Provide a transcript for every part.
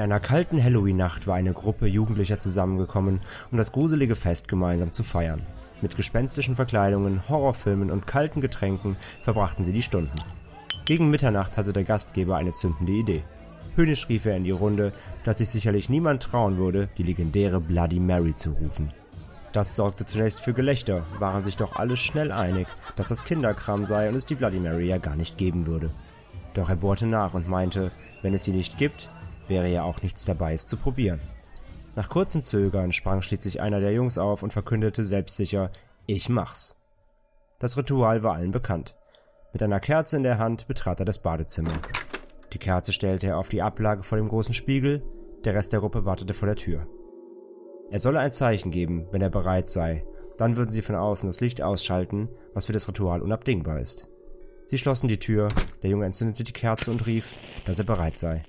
In einer kalten Halloween-Nacht war eine Gruppe Jugendlicher zusammengekommen, um das gruselige Fest gemeinsam zu feiern. Mit gespenstischen Verkleidungen, Horrorfilmen und kalten Getränken verbrachten sie die Stunden. Gegen Mitternacht hatte der Gastgeber eine zündende Idee. Höhnisch rief er in die Runde, dass sich sicherlich niemand trauen würde, die legendäre Bloody Mary zu rufen. Das sorgte zunächst für Gelächter, waren sich doch alle schnell einig, dass das Kinderkram sei und es die Bloody Mary ja gar nicht geben würde. Doch er bohrte nach und meinte, wenn es sie nicht gibt, wäre ja auch nichts dabei, es zu probieren. Nach kurzem Zögern sprang schließlich einer der Jungs auf und verkündete selbstsicher, ich mach's. Das Ritual war allen bekannt. Mit einer Kerze in der Hand betrat er das Badezimmer. Die Kerze stellte er auf die Ablage vor dem großen Spiegel, der Rest der Gruppe wartete vor der Tür. Er solle ein Zeichen geben, wenn er bereit sei, dann würden sie von außen das Licht ausschalten, was für das Ritual unabdingbar ist. Sie schlossen die Tür, der Junge entzündete die Kerze und rief, dass er bereit sei.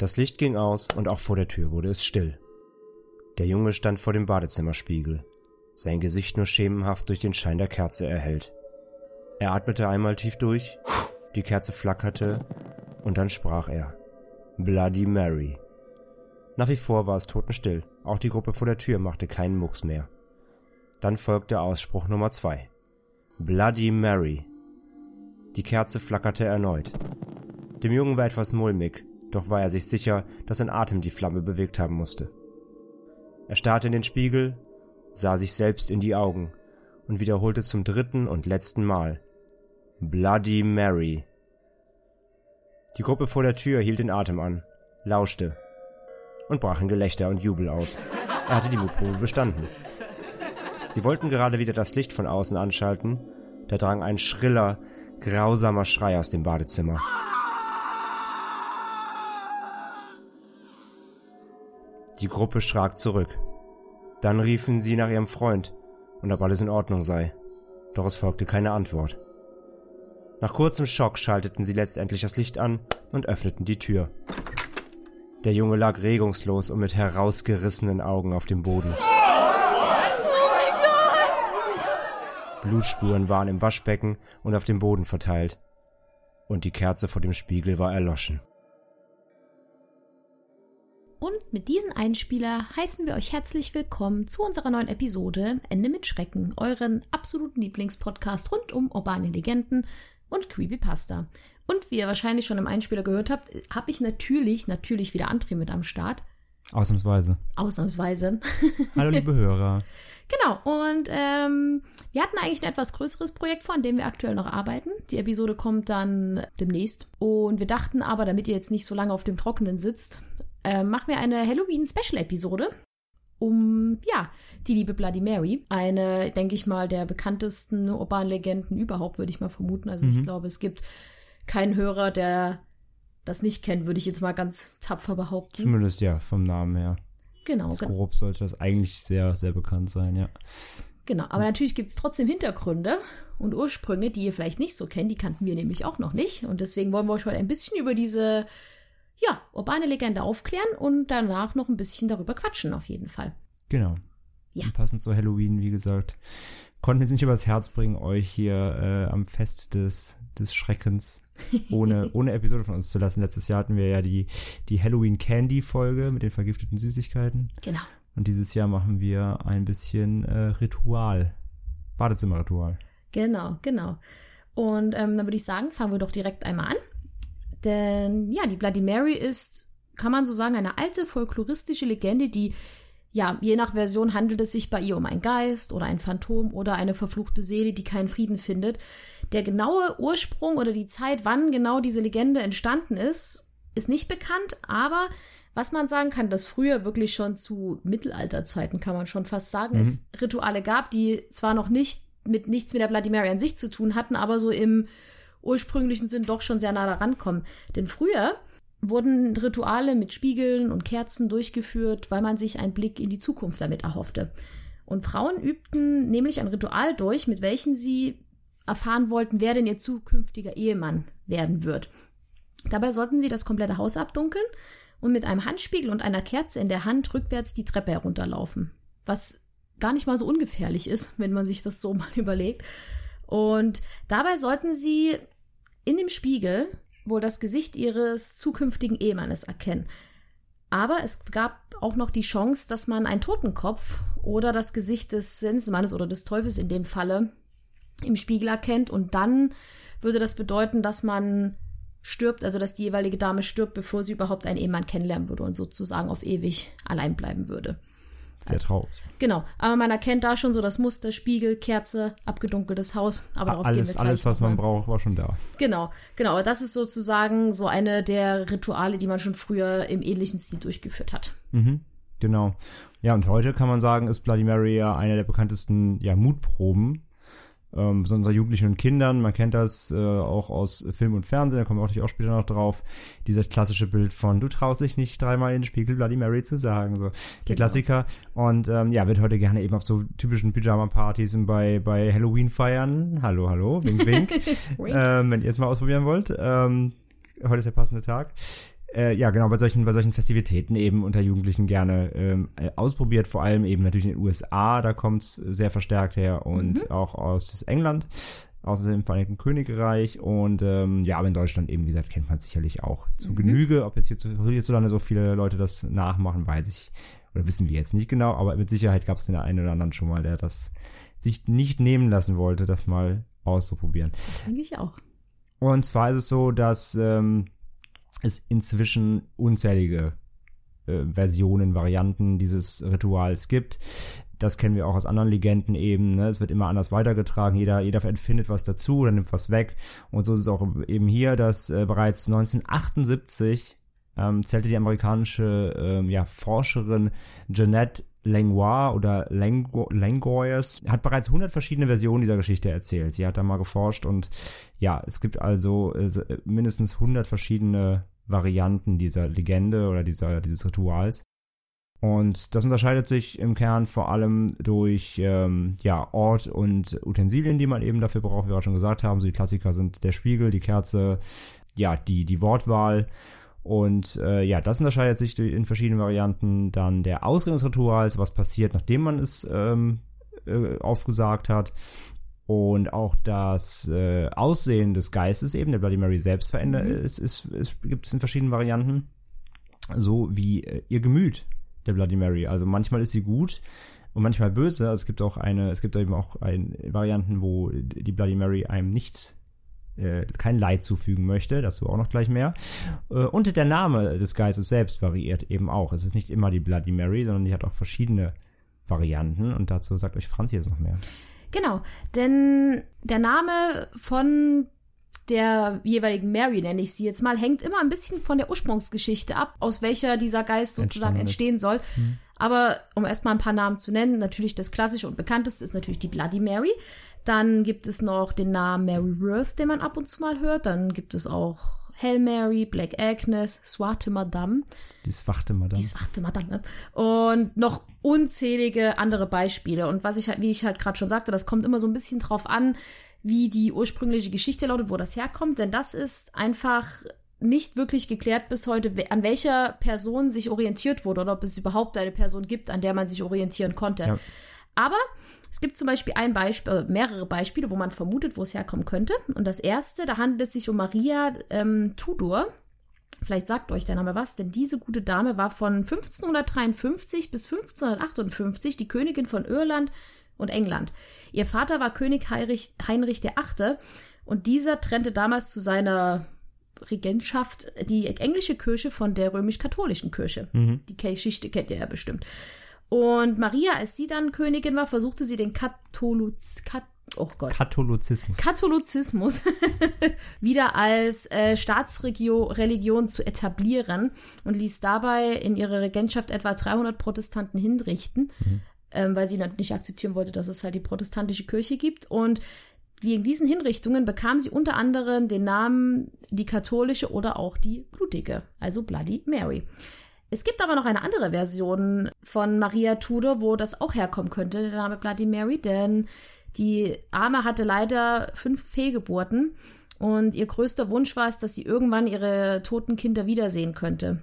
Das Licht ging aus und auch vor der Tür wurde es still. Der Junge stand vor dem Badezimmerspiegel, sein Gesicht nur schemenhaft durch den Schein der Kerze erhellt. Er atmete einmal tief durch, die Kerze flackerte und dann sprach er. Bloody Mary. Nach wie vor war es totenstill, auch die Gruppe vor der Tür machte keinen Mucks mehr. Dann folgte Ausspruch Nummer zwei. Bloody Mary. Die Kerze flackerte erneut. Dem Jungen war etwas mulmig, doch war er sich sicher, dass sein Atem die Flamme bewegt haben musste. Er starrte in den Spiegel, sah sich selbst in die Augen und wiederholte zum dritten und letzten Mal Bloody Mary. Die Gruppe vor der Tür hielt den Atem an, lauschte und brach in Gelächter und Jubel aus. Er hatte die Mutprobe bestanden. Sie wollten gerade wieder das Licht von außen anschalten, da drang ein schriller, grausamer Schrei aus dem Badezimmer. Die Gruppe schrak zurück. Dann riefen sie nach ihrem Freund und ob alles in Ordnung sei. Doch es folgte keine Antwort. Nach kurzem Schock schalteten sie letztendlich das Licht an und öffneten die Tür. Der Junge lag regungslos und mit herausgerissenen Augen auf dem Boden. Blutspuren waren im Waschbecken und auf dem Boden verteilt. Und die Kerze vor dem Spiegel war erloschen. Und mit diesem Einspieler heißen wir euch herzlich willkommen zu unserer neuen Episode Ende mit Schrecken, euren absoluten Lieblingspodcast rund um urbane Legenden und Creepypasta. Und wie ihr wahrscheinlich schon im Einspieler gehört habt, habe ich natürlich, natürlich wieder André mit am Start. Ausnahmsweise. Ausnahmsweise. Hallo liebe Hörer. Genau, und ähm, wir hatten eigentlich ein etwas größeres Projekt vor, an dem wir aktuell noch arbeiten. Die Episode kommt dann demnächst. Und wir dachten aber, damit ihr jetzt nicht so lange auf dem Trockenen sitzt, äh, machen wir eine Halloween-Special-Episode um, ja, die liebe Bloody Mary. Eine, denke ich mal, der bekanntesten urbanen Legenden überhaupt, würde ich mal vermuten. Also ich glaube, es gibt keinen Hörer, der das nicht kennt, würde ich jetzt mal ganz tapfer behaupten. Zumindest ja, vom Namen her. Genau, So grob sollte das eigentlich sehr, sehr bekannt sein, ja. Genau, aber natürlich gibt es trotzdem Hintergründe und Ursprünge, die ihr vielleicht nicht so kennt. Die kannten wir nämlich auch noch nicht. Und deswegen wollen wir euch heute ein bisschen über diese, ja, urbane Legende aufklären und danach noch ein bisschen darüber quatschen, auf jeden Fall. Genau. Ja. Und passend zu Halloween, wie gesagt, konnten wir es nicht übers Herz bringen, euch hier äh, am Fest des, des Schreckens ohne, ohne Episode von uns zu lassen. Letztes Jahr hatten wir ja die, die Halloween Candy Folge mit den vergifteten Süßigkeiten. Genau. Und dieses Jahr machen wir ein bisschen äh, Ritual. Badezimmerritual. Genau, genau. Und ähm, dann würde ich sagen, fangen wir doch direkt einmal an. Denn ja, die Bloody Mary ist, kann man so sagen, eine alte folkloristische Legende, die, ja, je nach Version handelt es sich bei ihr um einen Geist oder ein Phantom oder eine verfluchte Seele, die keinen Frieden findet. Der genaue Ursprung oder die Zeit, wann genau diese Legende entstanden ist, ist nicht bekannt, aber Was man sagen kann, dass früher wirklich schon zu Mittelalterzeiten, kann man schon fast sagen, es Rituale gab, die zwar noch nicht mit nichts mit der Bloody Mary an sich zu tun hatten, aber so im ursprünglichen Sinn doch schon sehr nah daran kommen. Denn früher wurden Rituale mit Spiegeln und Kerzen durchgeführt, weil man sich einen Blick in die Zukunft damit erhoffte. Und Frauen übten nämlich ein Ritual durch, mit welchem sie erfahren wollten, wer denn ihr zukünftiger Ehemann werden wird. Dabei sollten sie das komplette Haus abdunkeln und mit einem Handspiegel und einer Kerze in der Hand rückwärts die Treppe herunterlaufen. Was gar nicht mal so ungefährlich ist, wenn man sich das so mal überlegt. Und dabei sollten sie in dem Spiegel wohl das Gesicht ihres zukünftigen Ehemannes erkennen. Aber es gab auch noch die Chance, dass man einen Totenkopf oder das Gesicht des Sensenmannes oder des Teufels in dem Falle im Spiegel erkennt. Und dann würde das bedeuten, dass man stirbt, also dass die jeweilige Dame stirbt, bevor sie überhaupt einen Ehemann kennenlernen würde und sozusagen auf ewig allein bleiben würde. Sehr traurig. Genau, aber man erkennt da schon so das Muster, Spiegel, Kerze, abgedunkeltes Haus. Aber darauf gehen Alles, wir gleich alles, was man braucht, war schon da. Genau, genau. aber Das ist sozusagen so eine der Rituale, die man schon früher im ähnlichen Stil durchgeführt hat. Genau. Ja, und heute kann man sagen, ist Bloody Mary ja eine der bekanntesten ja, Mutproben. Ähm, besonders bei Jugendlichen und Kindern. Man kennt das äh, auch aus Film und Fernsehen, da kommen wir natürlich auch später noch drauf. Dieses klassische Bild von, du traust dich nicht dreimal in den Spiegel Bloody Mary zu sagen. So. Der Genau. Klassiker. Und ähm, ja, wird heute gerne eben auf so typischen Pyjama-Partys und bei, bei Halloween feiern. Hallo, hallo, wink, wink. Wink. ähm, wenn ihr es mal ausprobieren wollt. Ähm, heute ist der passende Tag. Äh, ja, genau, bei solchen, bei solchen Festivitäten eben unter Jugendlichen gerne ähm, äh, ausprobiert, vor allem eben natürlich in den USA, da kommt's sehr verstärkt her und auch aus England, aus dem Vereinigten Königreich und ähm, ja, aber in Deutschland eben, wie gesagt, kennt man sicherlich auch zu Genüge. Ob jetzt hier zu- hierzulande so viele Leute das nachmachen, weiß ich, oder wissen wir jetzt nicht genau, aber mit Sicherheit gab es den einen oder anderen schon mal, der das sich nicht nehmen lassen wollte, das mal auszuprobieren. Das denke ich auch. Und zwar ist es so, dass ähm, es inzwischen unzählige äh, Versionen, Varianten dieses Rituals gibt. Das kennen wir auch aus anderen Legenden eben. Ne? Es wird immer anders weitergetragen. Jeder, jeder empfindet was dazu oder nimmt was weg. Und so ist es auch eben hier, dass äh, bereits 1978 ähm, zählte die amerikanische ähm, ja, Forscherin Jeanette Langlois oder Lango Langoyers hat bereits 100 verschiedene Versionen dieser Geschichte erzählt. Sie hat da mal geforscht und ja, es gibt also so- äh, mindestens 100 verschiedene Varianten dieser Legende oder dieser, dieses Rituals. Und das unterscheidet sich im Kern vor allem durch ähm, ja, Ort und Utensilien, die man eben dafür braucht, wie wir auch schon gesagt haben. So die Klassiker sind der Spiegel, die Kerze, ja, die, die Wortwahl. Und äh, ja, das unterscheidet sich in verschiedenen Varianten. Dann der Ausgang des Rituals, was passiert, nachdem man es ähm, äh, aufgesagt hat. Und auch das äh, Aussehen des Geistes eben, der Bloody Mary selbst verändert, es, es, es gibt es in verschiedenen Varianten. So wie äh, ihr Gemüt, der Bloody Mary. Also manchmal ist sie gut und manchmal böse. Also es gibt auch eine, es gibt eben auch ein, Varianten, wo die Bloody Mary einem nichts äh, kein Leid zufügen möchte, dazu auch noch gleich mehr. Äh, und der Name des Geistes selbst variiert eben auch. Es ist nicht immer die Bloody Mary, sondern die hat auch verschiedene Varianten und dazu sagt euch Franzi jetzt noch mehr. Genau, denn der Name von der jeweiligen Mary, nenne ich sie jetzt mal, hängt immer ein bisschen von der Ursprungsgeschichte ab, aus welcher dieser Geist sozusagen entstehen soll. Aber um erstmal ein paar Namen zu nennen, natürlich das klassische und bekannteste ist natürlich die Bloody Mary. Dann gibt es noch den Namen Mary Worth, den man ab und zu mal hört. Dann gibt es auch Hail Mary, Black Agnes, Swate Madame. Die Swachte Madame. Die Swarte Madame. Und noch unzählige andere Beispiele. Und was ich halt, wie ich halt gerade schon sagte, das kommt immer so ein bisschen drauf an, wie die ursprüngliche Geschichte lautet, wo das herkommt. Denn das ist einfach nicht wirklich geklärt bis heute, an welcher Person sich orientiert wurde oder ob es überhaupt eine Person gibt, an der man sich orientieren konnte. Ja. Aber es gibt zum Beispiel ein Beispiel, äh, mehrere Beispiele, wo man vermutet, wo es herkommen könnte. Und das erste, da handelt es sich um Maria ähm, Tudor. Vielleicht sagt euch der Name was, denn diese gute Dame war von 1553 bis 1558 die Königin von Irland und England. Ihr Vater war König Heinrich, Heinrich VIII. und dieser trennte damals zu seiner Regentschaft die englische Kirche von der römisch-katholischen Kirche. Die Geschichte kennt ihr ja bestimmt. Und Maria, als sie dann Königin war, versuchte sie den Katholuz, Kat, oh Gott, Katholizismus. Katholizismus wieder als äh, Staatsreligion zu etablieren und ließ dabei in ihrer Regentschaft etwa 300 Protestanten hinrichten, ähm, weil sie nicht akzeptieren wollte, dass es halt die protestantische Kirche gibt. Und wegen diesen Hinrichtungen bekam sie unter anderem den Namen die katholische oder auch die blutige, also Bloody Mary. Es gibt aber noch eine andere Version von Maria Tudor, wo das auch herkommen könnte, der Name Bloody Mary, denn die Arme hatte leider fünf Fehlgeburten und ihr größter Wunsch war es, dass sie irgendwann ihre toten Kinder wiedersehen könnte.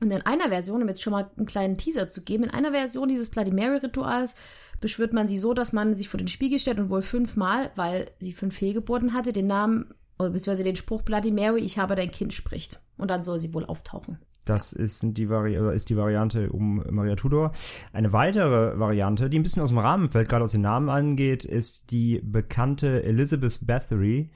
Und in einer Version, um jetzt schon mal einen kleinen Teaser zu geben, in einer Version dieses Bloody Mary Rituals beschwört man sie so, dass man sich vor den Spiegel stellt und wohl fünfmal, weil sie fünf Fehlgeburten hatte, den Namen oder beziehungsweise den Spruch Bloody Mary, ich habe dein Kind spricht. Und dann soll sie wohl auftauchen. Das ist die, Vari äh, ist die Variante um Maria Tudor. Eine weitere Variante, die ein bisschen aus dem Rahmen fällt, gerade was den Namen angeht, ist die bekannte Elizabeth Bathory.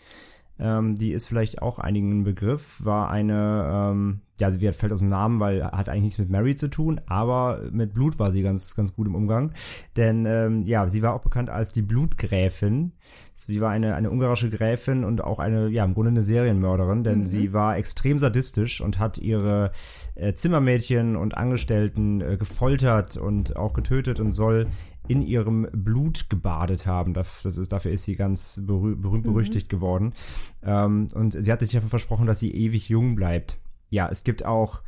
Ähm, die ist vielleicht auch einigen ein Begriff, war eine, ähm, ja, wie fällt aus dem Namen, weil hat eigentlich nichts mit Mary zu tun, aber mit Blut war sie ganz, ganz gut im Umgang. Denn ähm, ja, sie war auch bekannt als die Blutgräfin. Sie war eine, eine ungarische Gräfin und auch eine, ja, im Grunde eine Serienmörderin, denn Mhm. sie war extrem sadistisch und hat ihre äh, Zimmermädchen und Angestellten äh, gefoltert und auch getötet und soll in ihrem Blut gebadet haben. Das, das ist, dafür ist sie ganz berüh berühmt berüchtigt geworden. Ähm, und sie hatte sich dafür versprochen, dass sie ewig jung bleibt. Ja, es gibt auch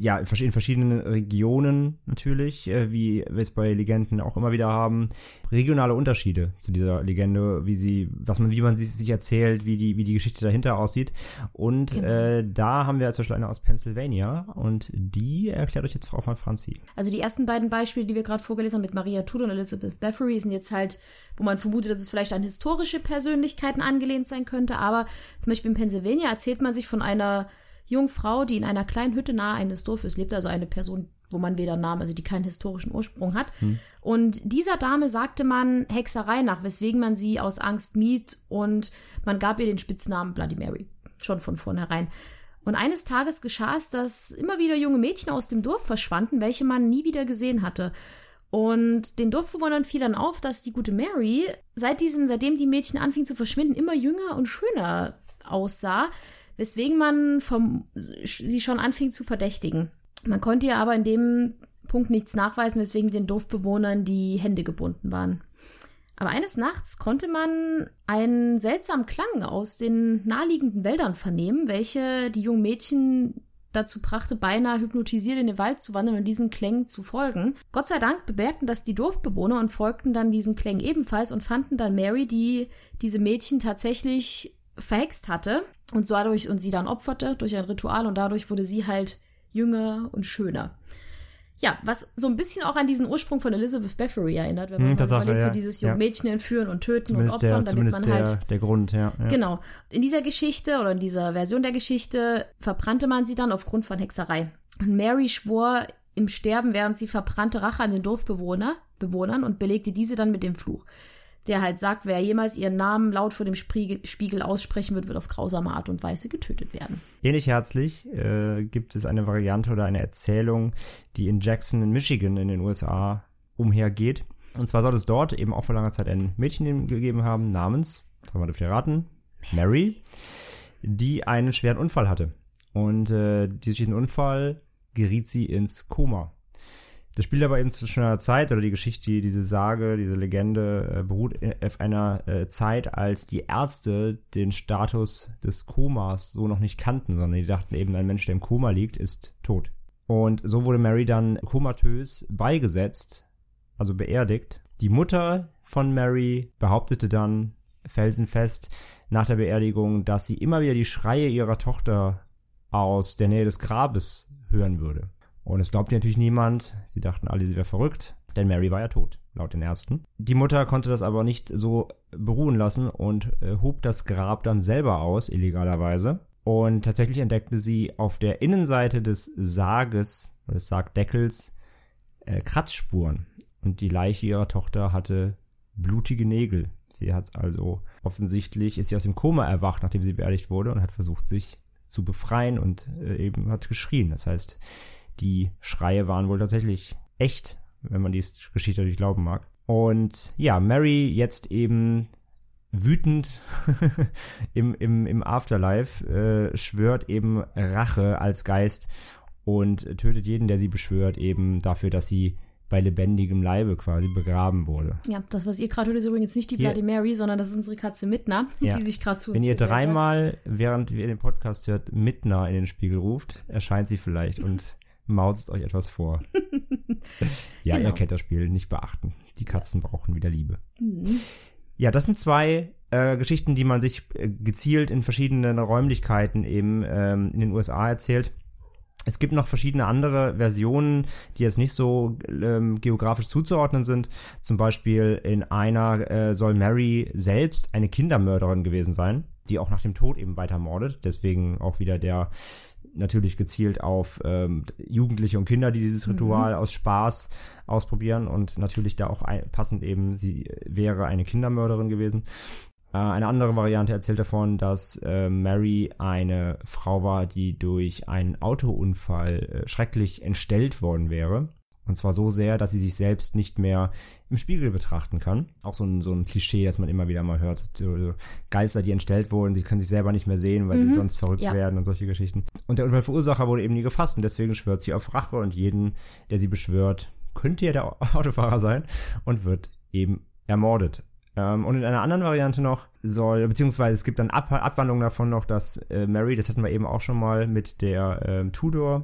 ja, in versch- in verschiedenen Regionen natürlich, äh, wie wir es bei Legenden auch immer wieder haben, regionale Unterschiede zu dieser Legende, wie sie, was man, wie man sie sich erzählt, wie die, wie die Geschichte dahinter aussieht. Und Genau. äh, da haben wir zum Beispiel eine aus Pennsylvania und die erklärt euch jetzt Frau mal Franzi. Also die ersten beiden Beispiele, die wir gerade vorgelesen haben mit Maria Tudor und Elizabeth Bathory, sind jetzt halt, wo man vermutet, dass es vielleicht an historische Persönlichkeiten angelehnt sein könnte. Aber zum Beispiel in Pennsylvania erzählt man sich von einer jungen Frau, die in einer kleinen Hütte nahe eines Dorfes lebt, also eine Person, wo man weder Namen, also die keinen historischen Ursprung hat. Und dieser Dame sagte man Hexerei nach, weswegen man sie aus Angst mied und man gab ihr den Spitznamen Bloody Mary. Schon von vornherein. Und eines Tages geschah es, dass immer wieder junge Mädchen aus dem Dorf verschwanden, welche man nie wieder gesehen hatte. Und den Dorfbewohnern fiel dann auf, dass die gute Mary seit diesem, seitdem die Mädchen anfingen zu verschwinden, immer jünger und schöner aussah, weswegen man vom, sie schon anfing zu verdächtigen. Man konnte ihr aber in dem Punkt nichts nachweisen, weswegen den Dorfbewohnern die Hände gebunden waren. Aber eines Nachts konnte man einen seltsamen Klang aus den naheliegenden Wäldern vernehmen, welche die jungen Mädchen dazu brachte, beinahe hypnotisiert in den Wald zu wandern und diesen Klängen zu folgen. Gott sei Dank bemerkten das die Dorfbewohner und folgten dann diesen Klängen ebenfalls und fanden dann Mary, die diese Mädchen tatsächlich verhext hatte und dadurch und sie dann opferte durch ein Ritual und dadurch wurde sie halt jünger und schöner. Ja, was so ein bisschen auch an diesen Ursprung von Elizabeth Bathory erinnert, wenn man Hm, Tatsache, überlegt, ja. so dieses Ja. junge Mädchen entführen und töten Zumindest und der, opfern, damit zumindest man der, halt der Grund, ja. ja. Genau. In dieser Geschichte oder in dieser Version der Geschichte verbrannte man sie dann aufgrund von Hexerei. Und Mary schwor im Sterben, während sie verbrannte Rache an den Dorfbewohner, Bewohnern und belegte diese dann mit dem Fluch. Der halt sagt, wer jemals ihren Namen laut vor dem Spiegel, aussprechen wird, wird auf grausame Art und Weise getötet werden. Ähnlich herzlich äh, gibt es eine Variante oder eine Erzählung, die in Jackson in Michigan in den USA umhergeht. Und zwar soll es dort eben auch vor langer Zeit ein Mädchen gegeben haben namens, mal dürft ihr raten, Mary, die einen schweren Unfall hatte. Und äh, durch diesen Unfall geriet sie ins Koma. Das spielt aber eben zu einer Zeit, oder die Geschichte, die- diese Sage, diese Legende äh, beruht auf einer äh, Zeit, als die Ärzte den Status des Komas so noch nicht kannten, sondern die dachten eben, ein Mensch, der im Koma liegt, ist tot. Und so wurde Mary dann komatös beigesetzt, also beerdigt. Die Mutter von Mary behauptete dann felsenfest nach der Beerdigung, dass sie immer wieder die Schreie ihrer Tochter aus der Nähe des Grabes hören würde. Und es glaubte natürlich niemand. Sie dachten alle, sie wäre verrückt, denn Mary war ja tot, laut den Ärzten. Die Mutter konnte das aber nicht so beruhen lassen und äh, hob das Grab dann selber aus, illegalerweise. Und tatsächlich entdeckte sie auf der Innenseite des Sarges, des Sargdeckels, äh, Kratzspuren. Und die Leiche ihrer Tochter hatte blutige Nägel. Sie hat also offensichtlich, ist sie aus dem Koma erwacht, nachdem sie beerdigt wurde und hat versucht, sich zu befreien und äh, eben hat geschrien. Das heißt, die Schreie waren wohl tatsächlich echt, wenn man die Geschichte natürlich glauben mag. Und ja, Mary jetzt eben wütend im, im, im Afterlife äh, schwört eben Rache als Geist und tötet jeden, der sie beschwört, eben dafür, dass sie bei lebendigem Leibe quasi begraben wurde. Ja, das, was ihr gerade hört, ist übrigens nicht die Hier- Bloody Mary, sondern das ist unsere Katze Midna, Ja. die sich gerade zu uns Wenn ihr dreimal, während ihr den Podcast hört, Midna in den Spiegel ruft, erscheint sie vielleicht und mauzt euch etwas vor. ja, Genau. ihr kennt das Spiel, nicht beachten. Die Katzen brauchen wieder Liebe. Mhm. Ja, das sind zwei äh, Geschichten, die man sich äh, gezielt in verschiedenen Räumlichkeiten eben ähm, in den USA erzählt. Es gibt noch verschiedene andere Versionen, die jetzt nicht so ähm, geografisch zuzuordnen sind. Zum Beispiel in einer äh, soll Mary selbst eine Kindermörderin gewesen sein, die auch nach dem Tod eben weiter mordet. Deswegen auch wieder der natürlich gezielt auf ähm, Jugendliche und Kinder, die dieses Ritual aus Spaß ausprobieren und natürlich da auch ein, passend eben, sie wäre eine Kindermörderin gewesen. Äh, eine andere Variante erzählt davon, dass äh, Mary eine Frau war, die durch einen Autounfall äh, schrecklich entstellt worden wäre. Und zwar so sehr, dass sie sich selbst nicht mehr im Spiegel betrachten kann. Auch so ein, so ein Klischee, das man immer wieder mal hört. Geister, die entstellt wurden, sie können sich selber nicht mehr sehen, weil sie sonst verrückt ja. werden und solche Geschichten. Und der Unfallverursacher wurde eben nie gefasst und deswegen schwört sie auf Rache und jeden, der sie beschwört, könnte ja der Autofahrer sein und wird eben ermordet. Ähm, und in einer anderen Variante noch soll, beziehungsweise es gibt dann Ab Abwandlungen davon noch, dass äh, Mary, das hatten wir eben auch schon mal mit der ähm, Tudor,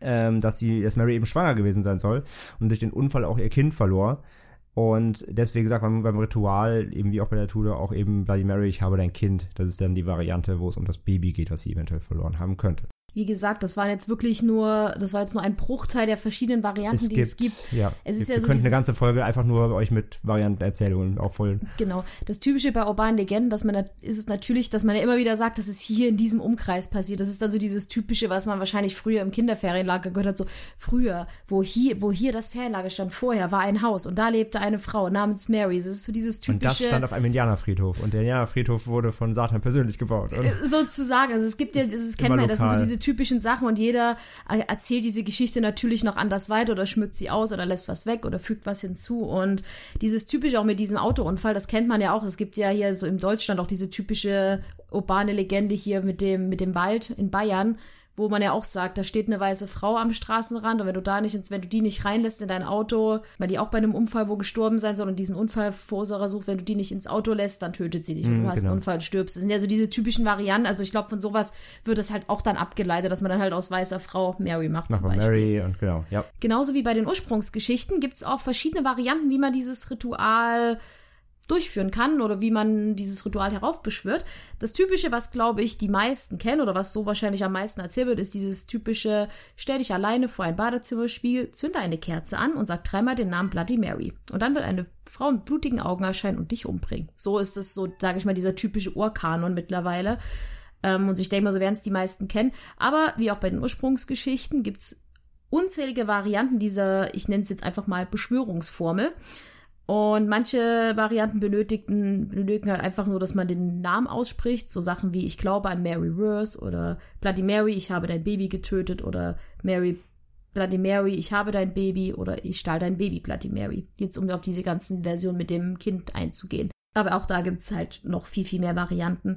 ähm, dass sie, dass Mary eben schwanger gewesen sein soll und durch den Unfall auch ihr Kind verlor. Und deswegen sagt man beim Ritual, eben wie auch bei der Tudor, auch eben Bloody Mary, ich habe dein Kind. Das ist dann die Variante, wo es um das Baby geht, was sie eventuell verloren haben könnte. Wie gesagt, das waren jetzt wirklich nur, das war jetzt nur ein Bruchteil der verschiedenen Varianten, die es gibt. ja. Es ist wir ja so könnten eine ganze Folge einfach nur euch mit Variantenerzählungen auch voll Genau. Das Typische bei urbanen Legenden, dass man da, ist es natürlich, dass man ja immer wieder sagt, dass es hier in diesem Umkreis passiert. Das ist dann so dieses Typische, was man wahrscheinlich früher im Kinderferienlager gehört hat. So früher, wo hier, wo hier das Ferienlager stand, vorher war ein Haus und da lebte eine Frau namens Mary. Das ist so dieses Und das typische. stand auf einem Indianerfriedhof. Und der Indianerfriedhof wurde von Satan persönlich gebaut. Und sozusagen. Also es gibt ja, das kennt man, das sind so diese typischen Sachen und jeder äh, erzählt diese Geschichte natürlich noch anders weiter oder schmückt sie aus oder lässt was weg oder fügt was hinzu. Und dieses typische auch mit diesem Autounfall, das kennt man ja auch. Es gibt ja hier so in Deutschland auch diese typische urbane Legende hier mit dem, mit dem Wald in Bayern. Wo man ja auch sagt, da steht eine weiße Frau am Straßenrand und wenn du da nicht, ins- wenn du die nicht reinlässt in dein Auto, weil die auch bei einem Unfall wo gestorben sein soll und diesen Unfallverursacher sucht, wenn du die nicht ins Auto lässt, dann tötet sie dich und du hast genau. einen Unfall und stirbst. Das sind ja so diese typischen Varianten. Also ich glaube, von sowas wird es halt auch dann abgeleitet, dass man dann halt aus weißer Frau Mary macht zum Nach Beispiel. Mary und genau, ja. Genauso wie bei den Ursprungsgeschichten gibt es auch verschiedene Varianten, wie man dieses Ritual durchführen kann oder wie man dieses Ritual heraufbeschwört. Das Typische, was glaube ich die meisten kennen oder was so wahrscheinlich am meisten erzählt wird, ist dieses typische, stell dich alleine vor ein Badezimmerspiegel, zünde eine Kerze an und sag dreimal den Namen Bloody Mary. Und dann wird eine Frau mit blutigen Augen erscheinen und dich umbringen. So ist es so, sage ich mal, dieser typische Urkanon mittlerweile. Ähm, und ich denke mal, so werden es die meisten kennen. Aber wie auch bei den Ursprungsgeschichten gibt's unzählige Varianten dieser, ich nenne es jetzt einfach mal Beschwörungsformel. Und manche Varianten benötigten, benötigen halt einfach nur, dass man den Namen ausspricht. So Sachen wie ich glaube an Mary Worth oder Bloody Mary, ich habe dein Baby getötet oder Mary Bloody Mary, ich habe dein Baby oder ich stahl dein Baby Bloody Mary. Jetzt um auf diese ganzen Versionen mit dem Kind einzugehen. Aber auch da gibt's halt noch viel, viel mehr Varianten.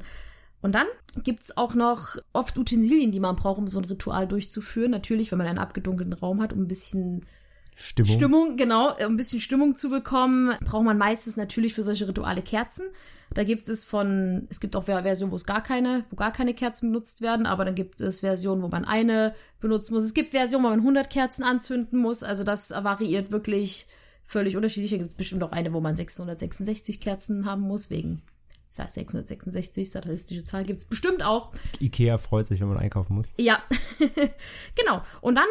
Und dann gibt's auch noch oft Utensilien, die man braucht, um so ein Ritual durchzuführen. Natürlich, wenn man einen abgedunkelten Raum hat, um ein bisschen Stimmung. Stimmung, genau, um ein bisschen Stimmung zu bekommen, braucht man meistens natürlich für solche Rituale Kerzen. Da gibt es von, es gibt auch Ver- Versionen, wo es gar keine, wo gar keine Kerzen benutzt werden, aber dann gibt es Versionen, wo man eine benutzen muss. Es gibt Versionen, wo man 100 Kerzen anzünden muss, also das variiert wirklich völlig unterschiedlich. Da gibt es bestimmt auch eine, wo man 666 Kerzen haben muss, wegen ich sag 666, satanistische Zahl gibt's bestimmt auch. Ikea freut sich, wenn man einkaufen muss. Ja, genau. Und dann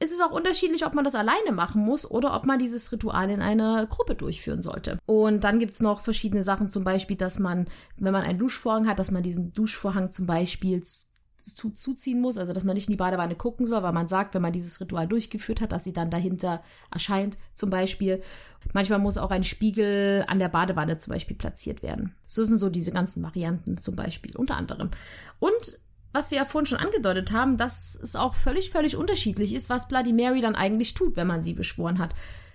ist es auch unterschiedlich, ob man das alleine machen muss oder ob man dieses Ritual in einer Gruppe durchführen sollte. Und dann gibt's noch verschiedene Sachen, zum Beispiel, dass man, wenn man einen Duschvorhang hat, dass man diesen Duschvorhang zum Beispiel zu, zuziehen muss, also dass man nicht in die Badewanne gucken soll, weil man sagt, wenn man dieses Ritual durchgeführt hat, dass sie dann dahinter erscheint, zum Beispiel. Manchmal muss auch ein Spiegel an der Badewanne zum Beispiel platziert werden. So sind so diese ganzen Varianten zum Beispiel, unter anderem. Und was wir ja vorhin schon angedeutet haben, dass es auch völlig, völlig unterschiedlich ist, was Bloody Mary dann eigentlich tut, wenn man sie beschworen hat.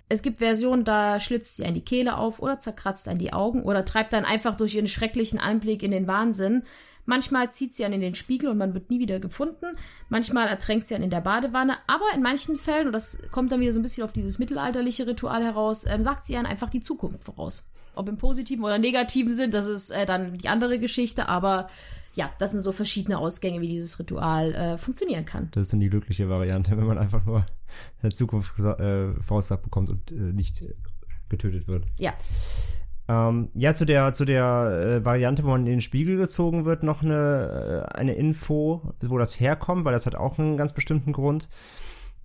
Es gibt Versionen, da schlitzt sie an die Kehle auf oder zerkratzt an die Augen oder treibt dann einfach durch ihren schrecklichen Anblick in den Wahnsinn. Manchmal zieht sie einen in den Spiegel und man wird nie wieder gefunden. Manchmal ertränkt sie einen in der Badewanne. Aber in manchen Fällen, und das kommt dann wieder so ein bisschen auf dieses mittelalterliche Ritual heraus, ähm, sagt sie einen einfach die Zukunft voraus. Ob im positiven oder negativen Sinn, das ist äh, dann die andere Geschichte. Aber ja, das sind so verschiedene Ausgänge, wie dieses Ritual äh, funktionieren kann. Das ist dann die glückliche Variante, wenn man einfach nur eine Zukunft äh, voraussagt bekommt und äh, nicht getötet wird. Ja. Ähm, ja, zu der, zu der äh, Variante, wo man in den Spiegel gezogen wird, noch eine, äh, eine Info, wo das herkommt, weil das hat auch einen ganz bestimmten Grund.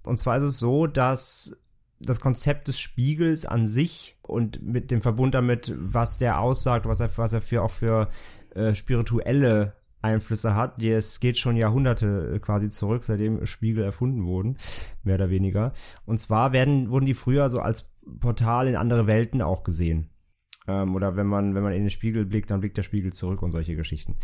Und zwar ist es so, dass das Konzept des Spiegels an sich und mit dem Verbund damit, was der aussagt, was er, was er für auch für äh, spirituelle Einflüsse hat. Es geht schon Jahrhunderte äh, quasi zurück, seitdem Spiegel erfunden wurden, mehr oder weniger. Und zwar werden, wurden die früher so als Portal in andere Welten auch gesehen. Ähm, oder wenn man, wenn man in den Spiegel blickt, dann blickt der Spiegel zurück und solche Geschichten.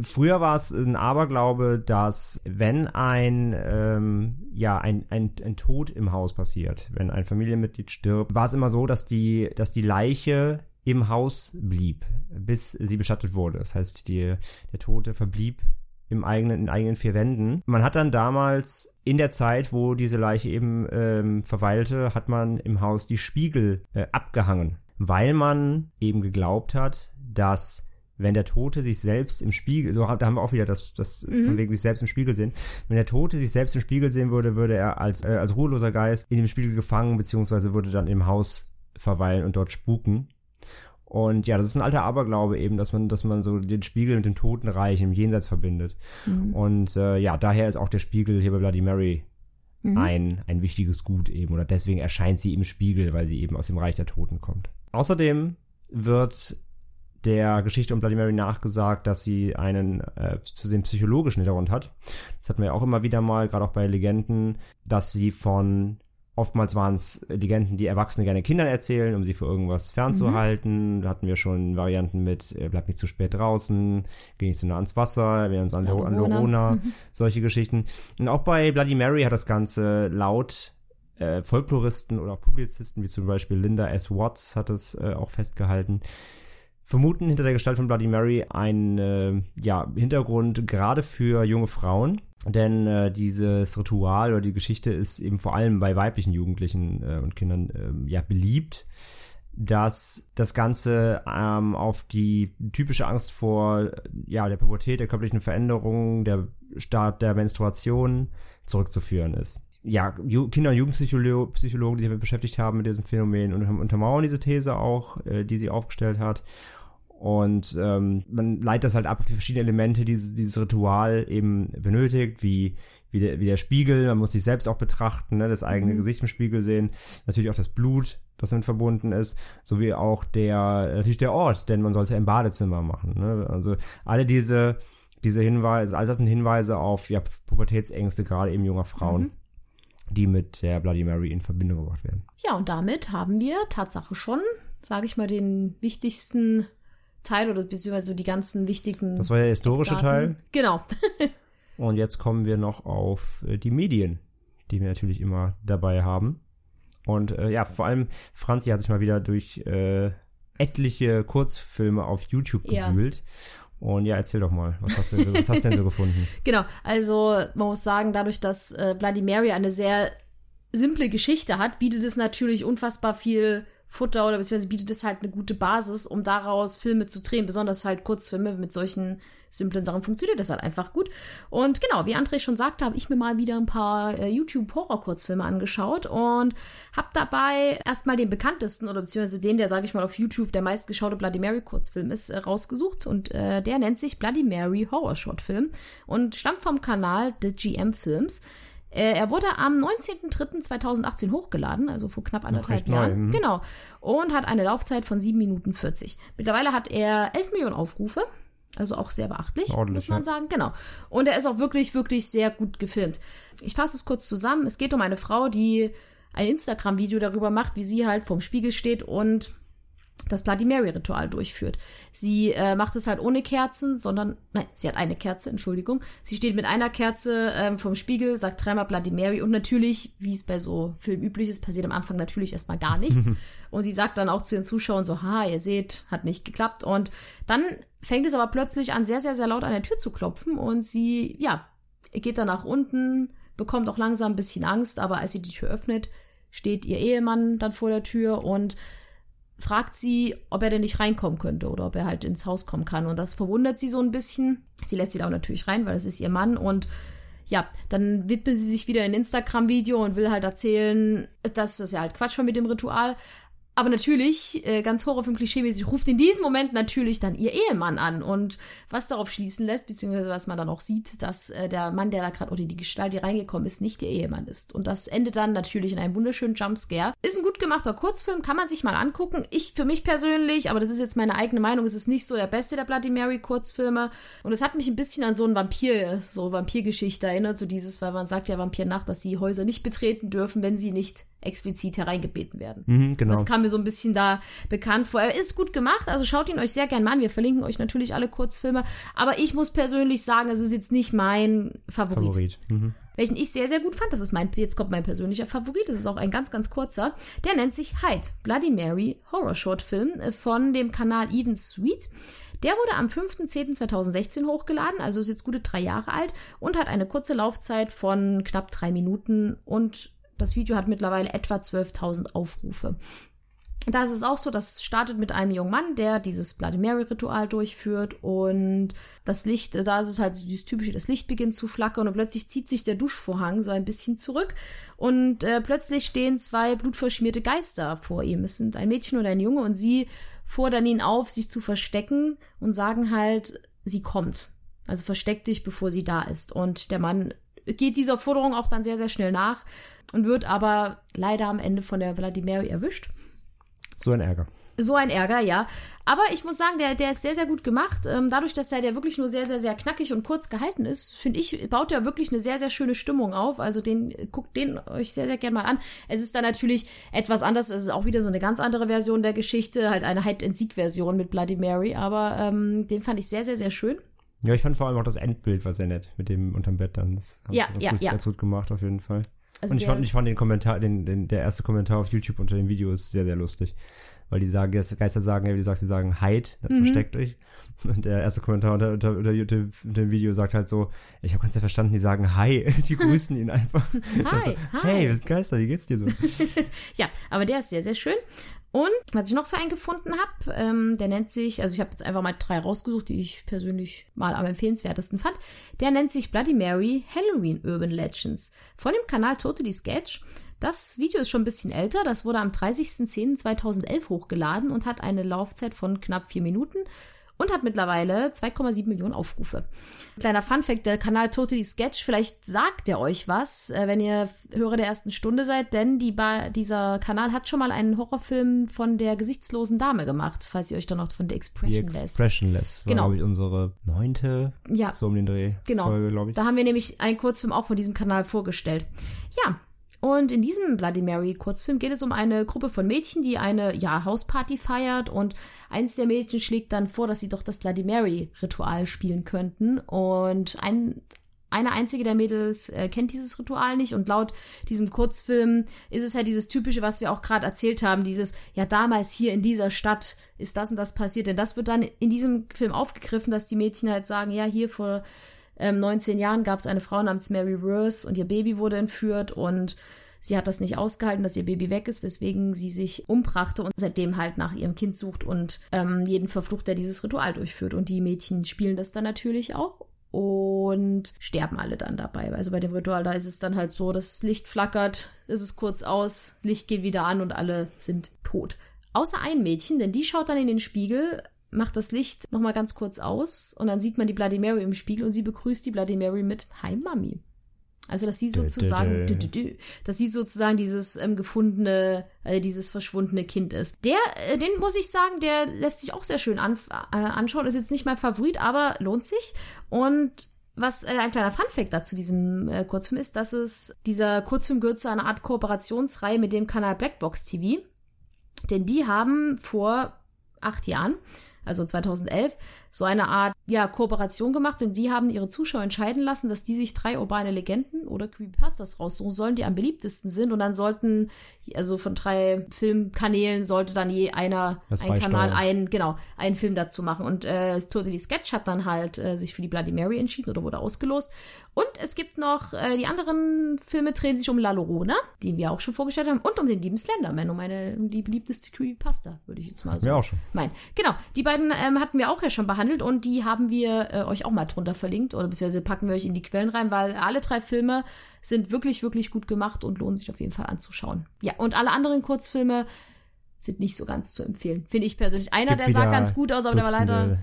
Früher war es ein Aberglaube, dass wenn ein ähm, ja ein, ein, ein Tod im Haus passiert, wenn ein Familienmitglied stirbt, war es immer so, dass die dass die Leiche im Haus blieb, bis sie bestattet wurde. Das heißt, die, der Tote verblieb im eigenen, in eigenen vier Wänden. Man hat dann damals in der Zeit, wo diese Leiche eben ähm, verweilte, hat man im Haus die Spiegel äh, abgehangen weil man eben geglaubt hat, dass wenn der Tote sich selbst im Spiegel, so da haben wir auch wieder das, das mhm. von wegen sich selbst im Spiegel sehen, wenn der Tote sich selbst im Spiegel sehen würde, würde er als, äh, als ruheloser Geist in dem Spiegel gefangen, beziehungsweise würde dann im Haus verweilen und dort spuken. Und ja, das ist ein alter Aberglaube eben, dass man, dass man so den Spiegel mit dem Totenreich im Jenseits verbindet. Mhm. Und äh, ja, daher ist auch der Spiegel hier bei Bloody Mary mhm. ein, ein wichtiges Gut eben. Oder deswegen erscheint sie im Spiegel, weil sie eben aus dem Reich der Toten kommt. Außerdem wird der Geschichte um Bloody Mary nachgesagt, dass sie einen äh, zu sehen psychologischen Hintergrund hat. Das hatten wir ja auch immer wieder mal, gerade auch bei Legenden, dass sie von Oftmals waren es Legenden, die Erwachsene gerne Kindern erzählen, um sie für irgendwas fernzuhalten. Mhm. Da hatten wir schon Varianten mit äh, bleib nicht zu spät draußen, geh nicht zu nah ans Wasser, wir uns an Lorona, mhm. solche Geschichten. Und auch bei Bloody Mary hat das Ganze laut äh, Folkloristen oder auch Publizisten, wie zum Beispiel Linda S. Watts, hat es äh, auch festgehalten, vermuten hinter der Gestalt von Bloody Mary einen äh, ja, Hintergrund gerade für junge Frauen. Denn äh, dieses Ritual oder die Geschichte ist eben vor allem bei weiblichen Jugendlichen äh, und Kindern äh, ja beliebt, dass das Ganze ähm, auf die typische Angst vor ja der Pubertät, der körperlichen Veränderungen, der Start der Menstruation zurückzuführen ist ja, Kinder- und Jugendpsychologen, die sich damit beschäftigt haben mit diesem Phänomen und untermauern diese These auch, äh, die sie aufgestellt hat. Und ähm, man leitet das halt ab auf die verschiedenen Elemente, die dieses, dieses Ritual eben benötigt, wie, wie, der, wie der Spiegel, man muss sich selbst auch betrachten, ne, das eigene mhm. Gesicht im Spiegel sehen, natürlich auch das Blut, das damit verbunden ist, sowie auch der, natürlich der Ort, denn man soll es ja im Badezimmer machen. Ne? Also alle diese, diese Hinweise, all das sind Hinweise auf ja, Pubertätsängste, gerade eben junger Frauen. Mhm die mit der Bloody Mary in Verbindung gebracht werden. Ja, und damit haben wir Tatsache schon, sage ich mal, den wichtigsten Teil oder beziehungsweise die ganzen wichtigen. Das war der historische Teil. Genau. und jetzt kommen wir noch auf äh, die Medien, die wir natürlich immer dabei haben. Und äh, ja, vor allem Franzi hat sich mal wieder durch äh, etliche Kurzfilme auf YouTube gewühlt. Ja. Und ja, erzähl doch mal, was hast du, denn so, was hast du denn so gefunden? genau, also man muss sagen, dadurch, dass äh, Bloody Mary eine sehr simple Geschichte hat, bietet es natürlich unfassbar viel Futter oder beziehungsweise bietet es halt eine gute Basis, um daraus Filme zu drehen. Besonders halt Kurzfilme mit solchen simplen Sachen funktioniert das halt einfach gut. Und genau, wie André schon sagte, habe ich mir mal wieder ein paar äh, YouTube-Horror-Kurzfilme angeschaut und habe dabei erstmal den bekanntesten oder beziehungsweise den, der, sage ich mal, auf YouTube der meistgeschaute Bloody Mary-Kurzfilm ist, äh, rausgesucht. Und äh, der nennt sich Bloody Mary Horror Short Film und stammt vom Kanal The GM Films. Äh, er wurde am 19.03.2018 hochgeladen, also vor knapp anderthalb Jahren. Neu, genau. Und hat eine Laufzeit von 7 Minuten 40. Mittlerweile hat er 11 Millionen Aufrufe. Also auch sehr beachtlich, Ordentlich, muss man ja. sagen. Genau. Und er ist auch wirklich, wirklich sehr gut gefilmt. Ich fasse es kurz zusammen. Es geht um eine Frau, die ein Instagram-Video darüber macht, wie sie halt vorm Spiegel steht und das Bloody Mary-Ritual durchführt. Sie äh, macht es halt ohne Kerzen, sondern, nein, sie hat eine Kerze, Entschuldigung. Sie steht mit einer Kerze ähm, vom Spiegel, sagt dreimal Bloody Mary und natürlich, wie es bei so Filmen üblich ist, passiert am Anfang natürlich erstmal gar nichts. und sie sagt dann auch zu ihren Zuschauern so, ha, ihr seht, hat nicht geklappt. Und dann fängt es aber plötzlich an, sehr, sehr, sehr laut an der Tür zu klopfen und sie, ja, geht dann nach unten, bekommt auch langsam ein bisschen Angst, aber als sie die Tür öffnet, steht ihr Ehemann dann vor der Tür und fragt sie, ob er denn nicht reinkommen könnte oder ob er halt ins Haus kommen kann. Und das verwundert sie so ein bisschen. Sie lässt sie da auch natürlich rein, weil es ist ihr Mann und ja, dann widmet sie sich wieder ein Instagram-Video und will halt erzählen, dass das ja halt Quatsch war mit dem Ritual. Aber natürlich, äh, ganz Horrorfilm-Klischee-mäßig, ruft in diesem Moment natürlich dann ihr Ehemann an. Und was darauf schließen lässt, beziehungsweise was man dann auch sieht, dass äh, der Mann, der da gerade, oder die Gestalt, die reingekommen ist, nicht ihr Ehemann ist. Und das endet dann natürlich in einem wunderschönen Jumpscare. Ist ein gut gemachter Kurzfilm, kann man sich mal angucken. Ich, für mich persönlich, aber das ist jetzt meine eigene Meinung, ist es nicht so der beste der Bloody Mary-Kurzfilme. Und es hat mich ein bisschen an so ein Vampir, so Vampirgeschichte erinnert, so dieses, weil man sagt ja Vampir nach, dass sie Häuser nicht betreten dürfen, wenn sie nicht explizit hereingebeten werden. Mhm, genau. Das kam mir so ein bisschen da bekannt vor. Er ist gut gemacht, also schaut ihn euch sehr gern mal an. Wir verlinken euch natürlich alle Kurzfilme. Aber ich muss persönlich sagen, es ist jetzt nicht mein Favorit. Favorit. Mhm. Welchen ich sehr, sehr gut fand. Das ist mein, jetzt kommt mein persönlicher Favorit. Das ist auch ein ganz, ganz kurzer. Der nennt sich Hyde, Bloody Mary Horror Short Film äh, von dem Kanal Even Sweet. Der wurde am 5.10.2016 hochgeladen, also ist jetzt gute drei Jahre alt und hat eine kurze Laufzeit von knapp drei Minuten und das Video hat mittlerweile etwa 12.000 Aufrufe. Da ist es auch so, das startet mit einem jungen Mann, der dieses Bloody Mary Ritual durchführt und das Licht, da ist es halt so dieses typische, das Licht beginnt zu flackern und plötzlich zieht sich der Duschvorhang so ein bisschen zurück und äh, plötzlich stehen zwei blutverschmierte Geister vor ihm. Es sind ein Mädchen und ein Junge und sie fordern ihn auf, sich zu verstecken und sagen halt, sie kommt. Also versteck dich, bevor sie da ist. Und der Mann geht dieser Forderung auch dann sehr, sehr schnell nach und wird aber leider am Ende von der Vladimir erwischt. So ein Ärger. So ein Ärger, ja. Aber ich muss sagen, der, der ist sehr, sehr gut gemacht. Ähm, dadurch, dass der, der wirklich nur sehr, sehr, sehr knackig und kurz gehalten ist, finde ich, baut er wirklich eine sehr, sehr schöne Stimmung auf. Also den, guckt den euch sehr, sehr gerne mal an. Es ist dann natürlich etwas anders. Es ist auch wieder so eine ganz andere Version der Geschichte. Halt eine Hide-and-Seek-Version mit Bloody Mary. Aber ähm, den fand ich sehr, sehr, sehr schön. Ja, ich fand vor allem auch das Endbild war sehr nett mit dem unterm Bett dann. Das Ja, ja, gut, ja. ganz gut gemacht auf jeden Fall. Also und ich fand, ich fand den Kommentar, den, den, der erste Kommentar auf YouTube unter dem Video ist sehr, sehr lustig. Weil die sagen, Geister sagen, ja, wie du sagst, die sagen Hide, das Mhm. versteckt euch. Und der erste Kommentar unter, unter, unter YouTube, unter dem Video sagt halt so, ich habe ganz ja verstanden, die sagen Hi, die grüßen ihn einfach. Dachte so, hi. Hey, wir sind Geister, wie geht's dir so? Ja, aber der ist sehr, sehr schön. Und was ich noch für einen gefunden habe, ähm, der nennt sich, also ich habe jetzt einfach mal drei rausgesucht, die ich persönlich mal am empfehlenswertesten fand. Der nennt sich Bloody Mary Halloween Urban Legends von dem Kanal Totally Sketch. Das Video ist schon ein bisschen älter, das wurde am 30.10.2011 hochgeladen und hat eine Laufzeit von knapp vier Minuten und hat mittlerweile 2,7 Millionen Aufrufe. Kleiner Funfact, der Kanal Totally Sketch, vielleicht sagt er euch was, äh, wenn ihr Hörer der ersten Stunde seid, denn die ba dieser Kanal hat schon mal einen Horrorfilm von der gesichtslosen Dame gemacht, falls ihr euch dann noch von The Expressionless. Expressionless war, Genau. glaube ich, unsere neunte, Ja. so um den Dreh, Genau. Folge, glaube ich. Da haben wir nämlich einen Kurzfilm auch von diesem Kanal vorgestellt. Ja. Und in diesem Bloody Mary Kurzfilm geht es um eine Gruppe von Mädchen, die eine ja, Hausparty feiert. Und eins der Mädchen schlägt dann vor, dass sie doch das Bloody Mary Ritual spielen könnten. Und ein eine einzige der Mädels äh, kennt dieses Ritual nicht. Und laut diesem Kurzfilm ist es halt dieses typische, was wir auch gerade erzählt haben, dieses, ja damals hier in dieser Stadt ist das und das passiert, denn das wird dann in diesem Film aufgegriffen, dass die Mädchen halt sagen, ja hier vor ähm, 19 Jahren gab es eine Frau namens Mary Rose und ihr Baby wurde entführt und sie hat das nicht ausgehalten, dass ihr Baby weg ist, weswegen sie sich umbrachte und seitdem halt nach ihrem Kind sucht und ähm, jeden verflucht, der dieses Ritual durchführt. Und die Mädchen spielen das dann natürlich auch und sterben alle dann dabei. Also bei dem Ritual, da ist es dann halt so, das Licht flackert, ist es kurz aus, Licht geht wieder an und alle sind tot. Außer ein Mädchen, denn die schaut dann in den Spiegel, macht das Licht nochmal ganz kurz aus und dann sieht man die Bloody Mary im Spiegel und sie begrüßt die Bloody Mary mit Hi Mami. Also dass sie sozusagen, dü, dü, dü, dass sie sozusagen dieses ähm, gefundene, äh, dieses verschwundene Kind ist. Der, äh, den muss ich sagen, der lässt sich auch sehr schön an, äh, anschauen. Ist jetzt nicht mein Favorit, aber lohnt sich. Und was äh, ein kleiner Funfact dazu diesem äh, Kurzfilm ist, dass es dieser Kurzfilm gehört zu einer Art Kooperationsreihe mit dem Kanal Blackbox TV. Denn die haben vor acht Jahren, also 2011, so eine Art ja, Kooperation gemacht, denn die haben ihre Zuschauer entscheiden lassen, dass die sich drei urbane Legenden oder Creepypastas raussuchen sollen, die am beliebtesten sind. Und dann sollten, also von drei Filmkanälen sollte dann je einer, Das ein Kanal, beisteuern. ein, genau, einen Film dazu machen. Und äh, Totally Sketch hat dann halt äh, sich für die Bloody Mary entschieden oder wurde ausgelost. Und es gibt noch, äh, die anderen Filme drehen sich um La Llorona, die wir auch schon vorgestellt haben, und um den lieben Slenderman, um eine, um die beliebteste Creepypasta, würde ich jetzt mal so wir auch schon. meinen. Genau, die beiden ähm, hatten wir auch ja schon behandelt und die haben wir äh, euch auch mal drunter verlinkt oder beziehungsweise packen wir euch in die Quellen rein, weil alle drei Filme sind wirklich, wirklich gut gemacht und lohnen sich auf jeden Fall anzuschauen. Ja, und alle anderen Kurzfilme sind nicht so ganz zu empfehlen. Finde ich persönlich. Einer, Gibt der sah ganz gut aus, aber der war leider, Dutzende-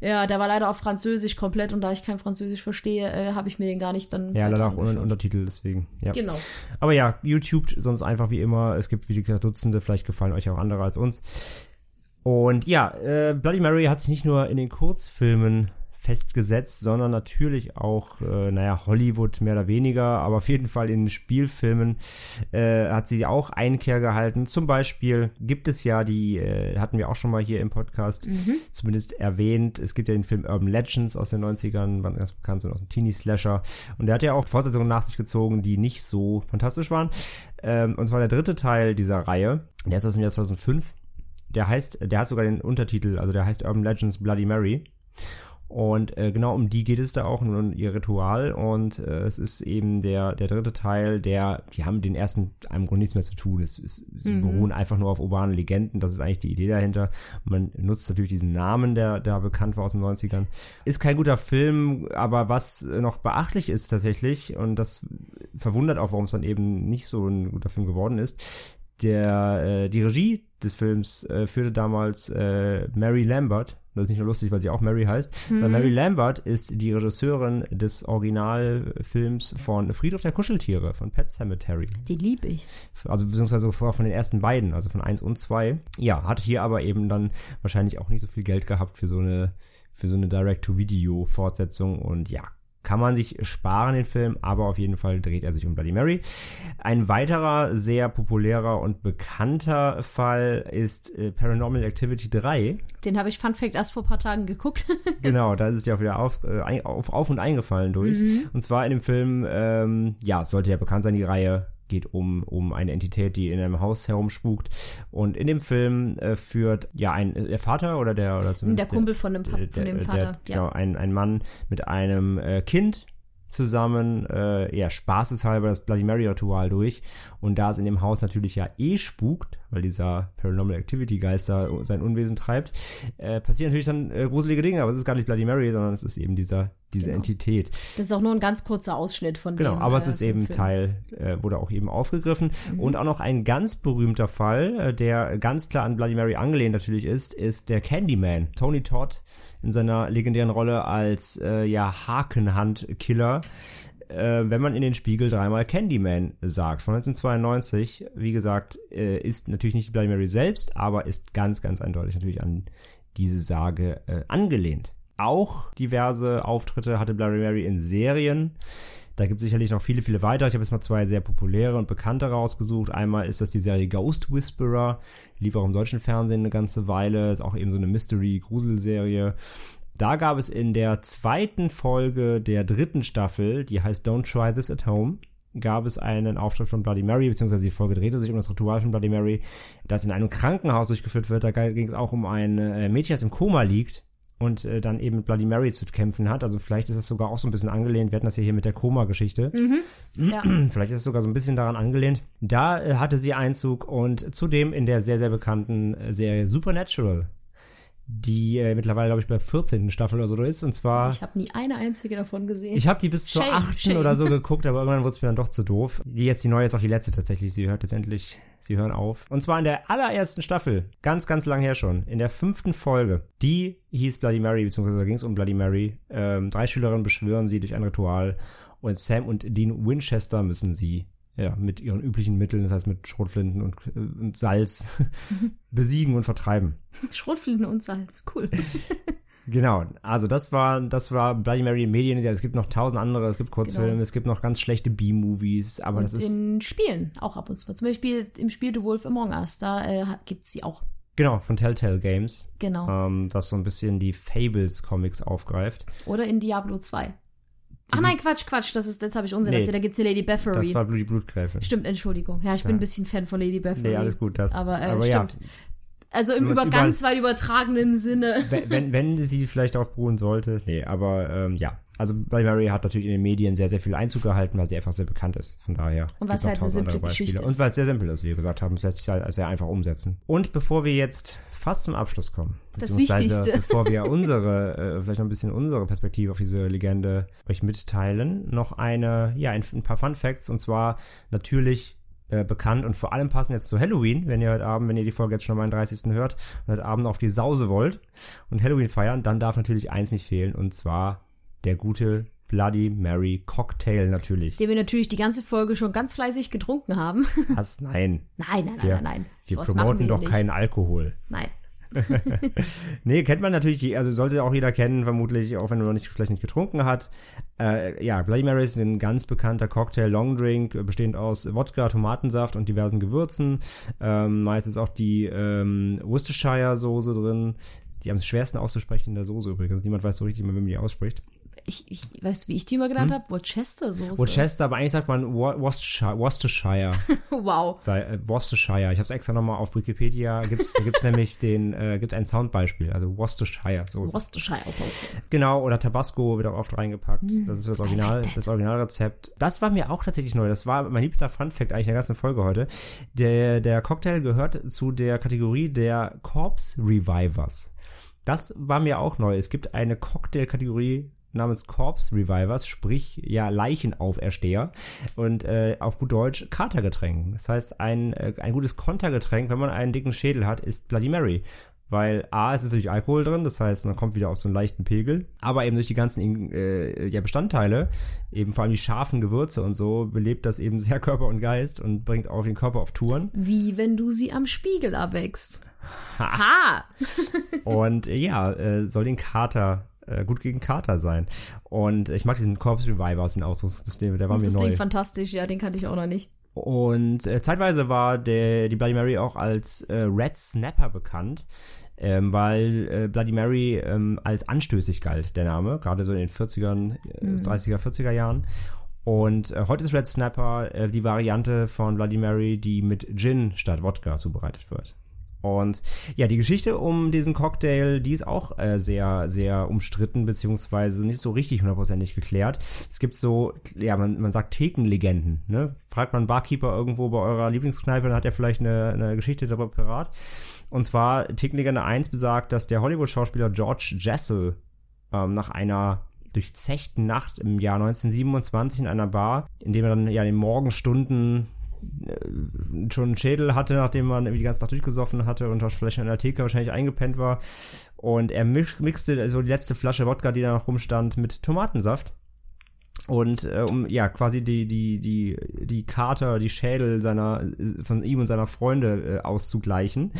ja, der war leider auf Französisch komplett und da ich kein Französisch verstehe, äh, habe ich mir den gar nicht dann. Ja, leider auch ohne. Untertitel, deswegen. Ja. Genau. Aber ja, YouTube sonst einfach wie immer. Es gibt wie gesagt Dutzende, vielleicht gefallen euch auch andere als uns. Und ja, äh, Bloody Mary hat sich nicht nur in den Kurzfilmen festgesetzt, sondern natürlich auch, äh, naja, Hollywood mehr oder weniger, aber auf jeden Fall in den Spielfilmen äh, hat sie auch Einkehr gehalten. Zum Beispiel gibt es ja die, äh, hatten wir auch schon mal hier im Podcast zumindest erwähnt, es gibt ja den Film Urban Legends aus den 90ern, waren ganz bekannt, sind aus dem Teenie-Slasher. Und der hat ja auch Fortsetzungen nach sich gezogen, die nicht so fantastisch waren. Ähm, und zwar der dritte Teil dieser Reihe, der ist aus dem Jahr 2005. Der heißt, der hat sogar den Untertitel, also der heißt Urban Legends Bloody Mary. Und äh, genau um die geht es da auch, nur um ihr Ritual. Und äh, es ist eben der, der dritte Teil, der, die haben mit den ersten einem Grund nichts mehr zu tun. Es, es, sie beruhen einfach nur auf urbanen Legenden. Das ist eigentlich die Idee dahinter. Man nutzt natürlich diesen Namen, der da bekannt war aus den 90ern. Ist kein guter Film, aber was noch beachtlich ist tatsächlich, und das verwundert auch, warum es dann eben nicht so ein guter Film geworden ist, der, äh, die Regie des Films äh, führte damals äh, Mary Lambert. Das ist nicht nur lustig, weil sie auch Mary heißt. Sondern Mary Lambert ist die Regisseurin des Originalfilms von Friedhof der Kuscheltiere von Pet Cemetery. Die lieb ich. Also beziehungsweise vorher von den ersten beiden, also von eins und zwei. Ja, hat hier aber eben dann wahrscheinlich auch nicht so viel Geld gehabt für so eine für so eine Direct-to-Video-Fortsetzung und ja, kann man sich sparen, den Film, aber auf jeden Fall dreht er sich um Bloody Mary. Ein weiterer sehr populärer und bekannter Fall ist äh, Paranormal Activity 3. Den habe ich Fun Fact erst vor ein paar Tagen geguckt. Genau, da ist es ja auch wieder auf, äh, auf, auf und eingefallen durch. Und zwar in dem Film, ähm, ja, sollte ja bekannt sein, die Reihe geht um, um eine Entität, die in einem Haus herumspukt. Und in dem Film äh, führt ja ein der Vater oder der oder zumindest Der Kumpel von dem, Pap der, von dem Vater. Der, genau, ja. ein, ein Mann mit einem äh, Kind zusammen, äh, ja, spaßeshalber das Bloody Mary Ritual durch. Und da es in dem Haus natürlich ja eh spukt, weil dieser Paranormal Activity Geist da sein Unwesen treibt, äh, passieren natürlich dann äh, gruselige Dinge, aber es ist gar nicht Bloody Mary, sondern es ist eben dieser, diese Genau. Entität. Das ist auch nur ein ganz kurzer Ausschnitt von Genau, dem. aber es äh, ist eben Film. Teil, äh, wurde auch eben aufgegriffen. Mhm. Und auch noch ein ganz berühmter Fall, äh, der ganz klar an Bloody Mary angelehnt natürlich ist, ist der Candyman. Tony Todd in seiner legendären Rolle als äh, ja Hakenhand-Killer. Äh, wenn man in den Spiegel dreimal Candyman sagt, von 1992, wie gesagt, äh, ist natürlich nicht Bloody Mary selbst, aber ist ganz, ganz eindeutig natürlich an diese Sage äh, angelehnt. Auch diverse Auftritte hatte Bloody Mary in Serien. Da gibt es sicherlich noch viele, viele weitere. Ich habe jetzt mal zwei sehr populäre und bekannte rausgesucht. Einmal ist das die Serie Ghost Whisperer. Die lief auch im deutschen Fernsehen eine ganze Weile. Ist auch eben so eine Mystery-Gruselserie. Da gab es in der zweiten Folge der dritten Staffel, die heißt Don't Try This at Home, gab es einen Auftritt von Bloody Mary, beziehungsweise die Folge drehte sich um das Ritual von Bloody Mary, das in einem Krankenhaus durchgeführt wird. Da ging es auch um ein äh, Mädchen, das im Koma liegt und äh, dann eben mit Bloody Mary zu kämpfen hat. Also vielleicht ist das sogar auch so ein bisschen angelehnt. Wir hatten das ja hier mit der Koma-Geschichte. Ja. Vielleicht ist es sogar so ein bisschen daran angelehnt. Da äh, hatte sie Einzug und zudem in der sehr, sehr bekannten äh, Serie Supernatural, die äh, mittlerweile, glaube ich, bei 14. Staffel oder so ist. Und zwar, Ich habe nie eine einzige davon gesehen. ich habe die bis zur Shame, 8. shame. oder so geguckt, aber irgendwann wurde es mir dann doch zu doof. Die jetzt, die neue ist auch die letzte tatsächlich. Sie hört jetzt endlich, sie hören auf. Und zwar in der allerersten Staffel, ganz, ganz lang her schon, in der fünften Folge. Die hieß Bloody Mary, beziehungsweise da ging es um Bloody Mary. Ähm, drei Schülerinnen beschwören sie durch ein Ritual und Sam und Dean Winchester müssen sie ja, mit ihren üblichen Mitteln, das heißt mit Schrotflinten und, äh, und Salz, besiegen und vertreiben. Schrotflinten und Salz. Cool. Genau, also das war, das war Bloody Mary in Medien. Ja, es gibt noch tausend andere, es gibt Kurzfilme, Genau. es gibt noch ganz schlechte B-Movies, aber das Und ist, in Spielen auch ab und zu. Zum Beispiel im Spiel The Wolf Among Us, da äh, gibt sie auch. Genau, von Telltale Games. Genau. Ähm, das so ein bisschen die Fables-Comics aufgreift. Oder in Diablo 2. Ach nein, Quatsch, Quatsch, das ist, jetzt habe ich Unsinn Nee. erzählt, da gibt's die Lady Bathory. Das war Blut- die Blutgräfin. Stimmt, Entschuldigung. Ja, ich bin ein bisschen Fan von Lady Bathory. Nee, alles gut. Das, Aber, äh, aber ja, stimmt. Also im über ganz weit übertragenen Sinne. wenn, wenn, wenn sie vielleicht beruhen sollte. Nee, aber ähm, ja. Also Bloody Mary hat natürlich in den Medien sehr, sehr viel Einzug gehalten, weil sie einfach sehr bekannt ist. Von daher. Und weil es gibt's noch halt eine simple. Geschichte Und ist. weil es sehr simpel ist, wie wir gesagt haben. Es lässt sich halt sehr einfach umsetzen. Und bevor wir jetzt fast zum Abschluss kommen, Das Wichtigste. bevor wir unsere, äh, vielleicht noch ein bisschen unsere Perspektive auf diese Legende euch mitteilen, noch eine, ja, ein, ein paar Fun Facts. Und zwar natürlich äh, bekannt und vor allem passen jetzt zu Halloween, wenn ihr heute Abend, wenn ihr die Folge jetzt schon am 31. hört und heute Abend auf die Sause wollt und Halloween feiern, dann darf natürlich eins nicht fehlen und zwar der gute Bloody Mary Cocktail natürlich. Den wir natürlich die ganze Folge schon ganz fleißig getrunken haben. Was? Nein. nein, nein, nein, Wir, nein, nein. wir Sowas machen promoten wir doch hier keinen Alkohol. Nein. Nee, kennt man natürlich, also sollte auch jeder kennen, vermutlich, auch wenn man nicht, vielleicht nicht getrunken hat. Äh, ja, Bloody Mary ist ein ganz bekannter Cocktail, Longdrink, äh, bestehend aus Wodka, Tomatensaft und diversen Gewürzen. Ähm, meistens auch die ähm, Worcestershire-Soße drin. Die am schwersten auszusprechen in der Soße übrigens. Niemand weiß so richtig, wie man die ausspricht. Ich, ich weiß, wie ich die immer genannt habe? Worcester-Soße. Worcester, aber eigentlich sagt man Wor- Worcestershire. Worcestershire. wow. sei, äh, Worcestershire. Ich habe es extra nochmal auf Wikipedia. Gibt's, da gibt's nämlich den, äh, gibt's ein Soundbeispiel, also Worcestershire. So Worcestershire-Soße. Genau, oder Tabasco wird auch oft reingepackt. Mm, Das ist das Original, das Originalrezept. Das war mir auch tatsächlich neu. Das war mein liebster Funfact eigentlich in der ganzen Folge heute. Der, der Cocktail gehört zu der Kategorie der Corpse Revivers. Das war mir auch neu. Es gibt eine Cocktail-Kategorie namens Corpse Revivers, sprich ja Leichenaufersteher und äh, auf gut Deutsch Katergetränk. Das heißt, ein, äh, ein gutes Kontergetränk, wenn man einen dicken Schädel hat, ist Bloody Mary. Weil A, es ist natürlich Alkohol drin, das heißt, man kommt wieder auf so einen leichten Pegel, aber eben durch die ganzen äh, ja, Bestandteile, eben vor allem die scharfen Gewürze und so, belebt das eben sehr Körper und Geist und bringt auch den Körper auf Touren. Wie wenn du sie am Spiegel abwächst. Ha! Und äh, ja, äh, soll den Kater äh, gut gegen Kater sein. Und ich mag diesen Corpse Reviver aus den Ausdruckssystem, der war mir Das neu. klingt fantastisch, ja, den kannte ich auch noch nicht. Und äh, zeitweise war der, die Bloody Mary auch als äh, Red Snapper bekannt, ähm, weil äh, Bloody Mary ähm, als anstößig galt, der Name, gerade so in den 40ern, äh, 30er, 40er Jahren. Und äh, heute ist Red Snapper äh, die Variante von Bloody Mary, die mit Gin statt Wodka zubereitet wird. Und ja, die Geschichte um diesen Cocktail, die ist auch äh, sehr, sehr umstritten, beziehungsweise nicht so richtig hundertprozentig geklärt. Es gibt so, ja, man, man sagt Thekenlegenden. Ne? Fragt man Barkeeper irgendwo bei eurer Lieblingskneipe, dann hat er vielleicht eine, eine Geschichte darüber parat. Und zwar Thekenlegende 1 besagt, dass der Hollywood-Schauspieler George Jessel ähm, nach einer durchzechten Nacht im Jahr 1927 in einer Bar, in dem er dann ja in den Morgenstunden schon einen Schädel hatte, nachdem man irgendwie die ganze Nacht durchgesoffen hatte und vielleicht in der Theke wahrscheinlich eingepennt war. Und er mix, mixte also die letzte Flasche Wodka, die da noch rumstand, mit Tomatensaft. Und äh, um ja quasi die die die die Kater, die Schädel seiner von ihm und seiner Freunde äh, auszugleichen.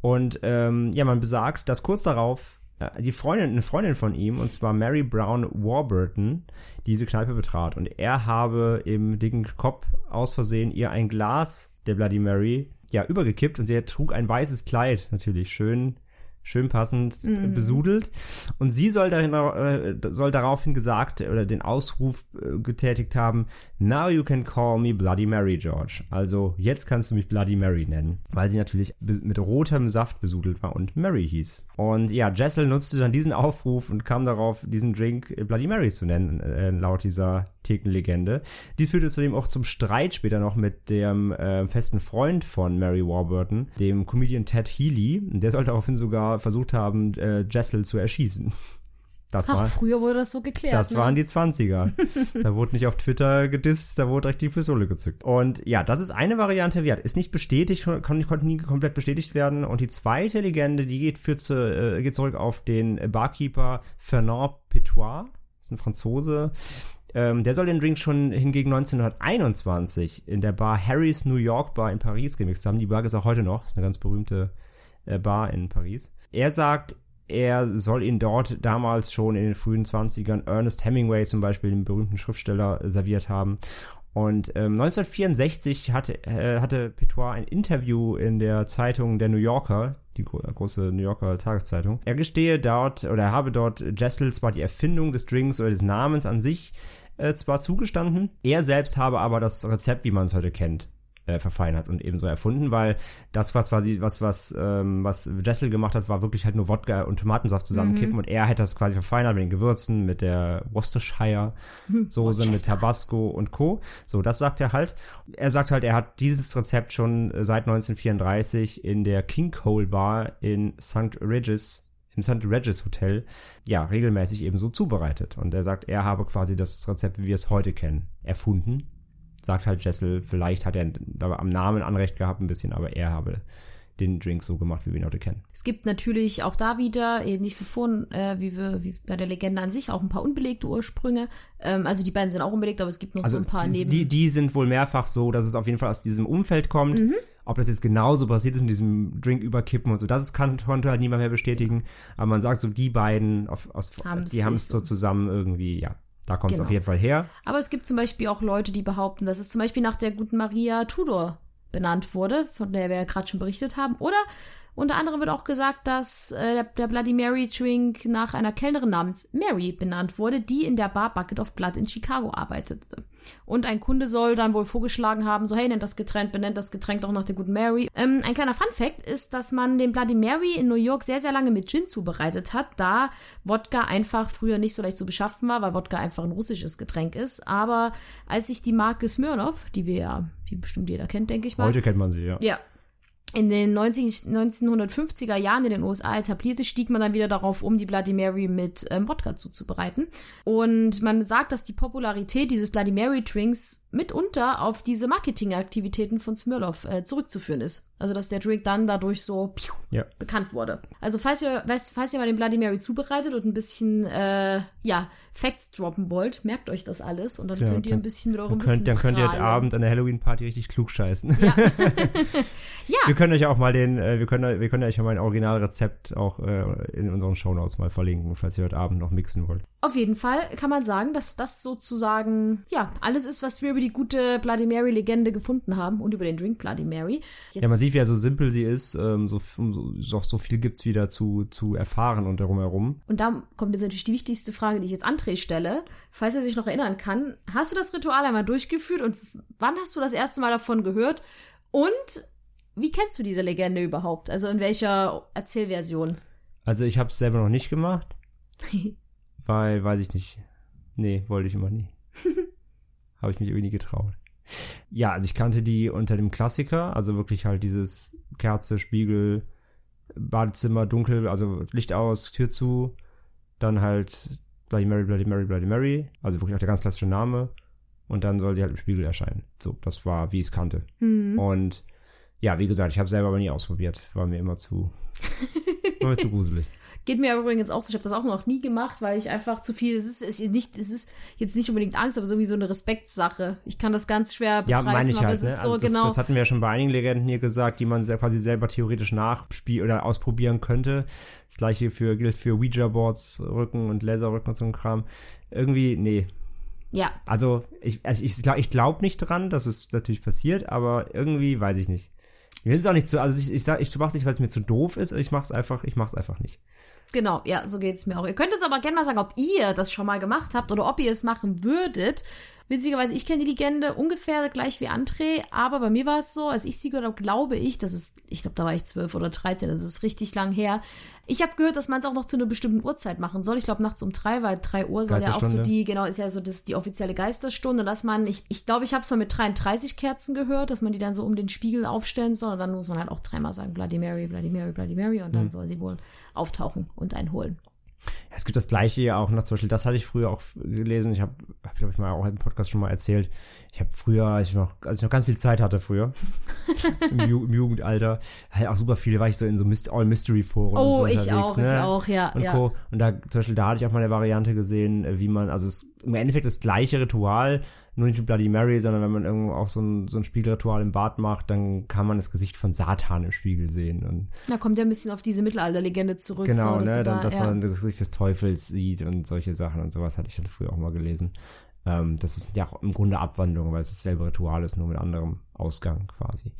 Und ähm, ja, man besagt, dass kurz darauf äh, die Freundin, eine Freundin von ihm, und zwar Mary Brown Warburton, diese Kneipe betrat. Und er habe im dicken Kopf aus Versehen ihr ein Glas der Bloody Mary ja übergekippt und sie trug ein weißes Kleid, natürlich schön schön passend äh, besudelt und sie soll darin äh, soll daraufhin gesagt oder den Ausruf äh, getätigt haben now you can call me Bloody Mary George also jetzt kannst du mich Bloody Mary nennen weil sie natürlich mit rotem Saft besudelt war und Mary hieß und ja Jessel nutzte dann diesen Aufruf und kam darauf diesen Drink äh, Bloody Mary zu nennen äh, laut dieser Thekenlegende. Dies führte zudem auch zum Streit später noch mit dem äh, festen Freund von Mary Warburton, dem Comedian Ted Healy. Der soll daraufhin sogar versucht haben, äh, Jessel zu erschießen. Das, Ach, war, früher wurde das so geklärt. das ne? waren die 20er. da wurde nicht auf Twitter gedisst, da wurde direkt die Pistole gezückt. Und ja, das ist eine Variante, ja, ist nicht bestätigt, kon konnte nie komplett bestätigt werden. Und die zweite Legende, die geht, führt zu, äh, geht zurück auf den Barkeeper Fernand Petois. Das ist ein Franzose. Ähm, der soll den Drink schon hingegen 1921 in der Bar Harry's New York Bar in Paris gemixt haben. Die Bar ist auch heute noch, ist eine ganz berühmte Bar in Paris. Er sagt, er soll ihn dort damals schon in den frühen 20ern Ernest Hemingway zum Beispiel, den berühmten Schriftsteller, serviert haben. Und ähm, 1964 hatte, äh, hatte Petois ein Interview in der Zeitung der New Yorker, die gro große New Yorker Tageszeitung. Er gestehe dort oder er habe dort Jessel zwar die Erfindung des Drinks oder des Namens an sich äh, zwar zugestanden, er selbst habe aber das Rezept, wie man es heute kennt, äh, verfeinert und ebenso erfunden, weil das, was quasi, was, was, ähm, was Jessel gemacht hat, war wirklich halt nur Wodka und Tomatensaft zusammenkippen und er hätte das quasi verfeinert mit den Gewürzen, mit der Worcestershire Soße, mit Tabasco und Co. So, das sagt er halt. Er sagt halt, er hat dieses Rezept schon äh, seit 1934 in der King Cole Bar in St. Regis im St. Regis Hotel, ja, regelmäßig eben so zubereitet. Und er sagt, er habe quasi das Rezept, wie wir es heute kennen, erfunden sagt halt Jessel, vielleicht hat er am Namen Anrecht gehabt ein bisschen, aber er habe den Drink so gemacht, wie wir ihn heute kennen. Es gibt natürlich auch da wieder, ähnlich wie vorhin, äh, wie, wir, wie bei der Legende an sich, auch ein paar unbelegte Ursprünge. Ähm, also die beiden sind auch unbelegt, aber es gibt noch Also so ein paar die, neben. die, die sind wohl mehrfach so, dass es auf jeden Fall aus diesem Umfeld kommt. Mhm. Ob das jetzt genauso passiert ist mit diesem Drink überkippen und so, das kann, konnte halt niemand mehr bestätigen. Aber man sagt so, die beiden, auf, aus, Haben's die haben es so- zusammen irgendwie, ja, da kommt es Genau. auf jeden Fall her. Aber es gibt zum Beispiel auch Leute, die behaupten, dass es zum Beispiel nach der guten Maria Tudor benannt wurde, von der wir ja gerade schon berichtet haben. Oder unter anderem wird auch gesagt, dass äh, der, der Bloody Mary Drink nach einer Kellnerin namens Mary benannt wurde, die in der Bar Bucket of Blood in Chicago arbeitete. Und ein Kunde soll dann wohl vorgeschlagen haben, so hey, nennt das Getränk, benennt das Getränk doch nach der guten Mary. Ähm, ein kleiner Fun Fact ist, dass man den Bloody Mary in New York sehr, sehr lange mit Gin zubereitet hat, da Wodka einfach früher nicht so leicht zu beschaffen war, weil Wodka einfach ein russisches Getränk ist. Aber als sich die Marke Smirnoff, die wir ja, wie bestimmt jeder kennt, denke ich mal, Heute kennt man sie, ja. ja. In den 90, 1950er Jahren in den USA etablierte, stieg man dann wieder darauf um, die Bloody Mary mit ähm, Wodka zuzubereiten. Und man sagt, dass die Popularität dieses Bloody Mary Drinks mitunter auf diese Marketingaktivitäten von Smirnoff äh, zurückzuführen ist. Also dass der Drink dann dadurch so piu, Ja. bekannt wurde. Also falls ihr, falls, ihr mal den Bloody Mary zubereitet und ein bisschen äh, ja Facts droppen wollt, merkt euch das alles und dann Ja, könnt ihr dann- ein bisschen mit eurem Dann könnt, dann könnt ihr heute. Abend an der Halloween-Party richtig klug scheißen. Ja. ja. Wir können euch auch mal den, äh, wir können, wir können euch ja mal ein Originalrezept auch äh, in unseren Shownotes mal verlinken, falls ihr heute Abend noch mixen wollt. Auf jeden Fall kann man sagen, dass das sozusagen, ja, alles ist, was wir über die gute Bloody Mary-Legende gefunden haben und über den Drink Bloody Mary. Jetzt, Ja, man sieht, wie so simpel sie ist, ähm, so, so, so, so viel gibt's wieder zu, zu erfahren und darum herum. und da kommt jetzt natürlich die wichtigste Frage, die ich jetzt André stelle. Falls er sich noch erinnern kann, hast du das Ritual einmal durchgeführt und wann hast du das erste Mal davon gehört? Und wie kennst du diese Legende überhaupt? Also in welcher Erzählversion? Also ich habe es selber noch nicht gemacht, weil, weiß ich nicht. Nee, wollte ich immer nie. habe ich mich irgendwie nie getraut. Ja, also ich kannte die unter dem Klassiker, also wirklich halt dieses Kerze, Spiegel, Badezimmer, dunkel, also Licht aus, Tür zu, dann halt Bloody Mary, Bloody Mary, Bloody Mary, also wirklich auch der ganz klassische Name und dann soll sie halt im Spiegel erscheinen. So, das war, wie ich es kannte. Und ja, wie gesagt, ich habe selber aber nie ausprobiert, war mir immer zu, war mir zu gruselig. Geht mir aber übrigens auch so, ich habe das auch noch nie gemacht, weil ich einfach zu viel, es ist, es ist nicht, es ist jetzt nicht unbedingt Angst, aber sowieso eine Respektssache. Ich kann das ganz schwer Ja, begreifen, meine ich aber halt, es ne? ist so Also das, genau. das hatten wir ja schon bei einigen Legenden hier gesagt, die man quasi selber theoretisch nachspielen oder ausprobieren könnte. Das gleiche für, gilt für Ouija-Boards, Rücken und Laserrücken und so ein Kram. Irgendwie, nee. ja, Also, ich, also ich, ich glaube nicht dran, dass es natürlich passiert, aber irgendwie weiß ich nicht. Mir ist auch nicht zu, also ich, ich sag, ich mach's nicht, weil es mir zu doof ist, ich mach's einfach, ich mach's einfach nicht. genau, ja, so geht's mir auch. Ihr könnt jetzt aber gerne mal sagen, ob ihr das schon mal gemacht habt oder ob ihr es machen würdet. Witzigerweise, ich kenne die Legende ungefähr gleich wie André, aber bei mir war es so, als ich sie gehört habe, glaube ich, das ist, ich glaube, da war ich zwölf oder dreizehn, das ist richtig lang her. Ich habe gehört, dass man es auch noch zu einer bestimmten Uhrzeit machen soll. Ich glaube, nachts um drei, weil drei Uhr soll ja auch so die, genau, ist ja so das, die offizielle Geisterstunde, dass man, ich ich, glaube, ich habe es mal mit 33 Kerzen gehört, dass man die dann so um den Spiegel aufstellen soll und dann muss man halt auch dreimal sagen, Bloody Mary, Bloody Mary, Bloody Mary und dann soll sie wohl auftauchen und einen holen. Ja, es gibt das gleiche ja auch noch, zum Beispiel, das hatte ich früher auch gelesen, ich habe, hab, glaube ich mal auch im Podcast schon mal erzählt, ich habe früher, als ich noch, als ich noch ganz viel Zeit hatte früher, im, Ju im Jugendalter, halt auch super viele, war ich so in so Myst All-Mystery-Foren und so Oh, ich unterwegs, auch, ne? ich auch, ja, Und ja. Co. Und da, zum Beispiel, da hatte ich auch mal eine Variante gesehen, äh, wie man, also es, im Endeffekt das gleiche Ritual, nur nicht mit Bloody Mary, sondern wenn man irgendwo auch so ein, so ein Spiegelritual im Bad macht, dann kann man das Gesicht von Satan im Spiegel sehen. Und Da kommt ja ein bisschen auf diese Mittelalterlegende zurück. genau, so, dass ne, du dann, da, dass ja. man das Gesicht des Teufels sieht und solche Sachen und sowas hatte ich dann früher auch mal gelesen. Ähm, das ist ja auch im Grunde Abwandlung, weil es dasselbe Ritual ist, nur mit anderem Ausgang quasi.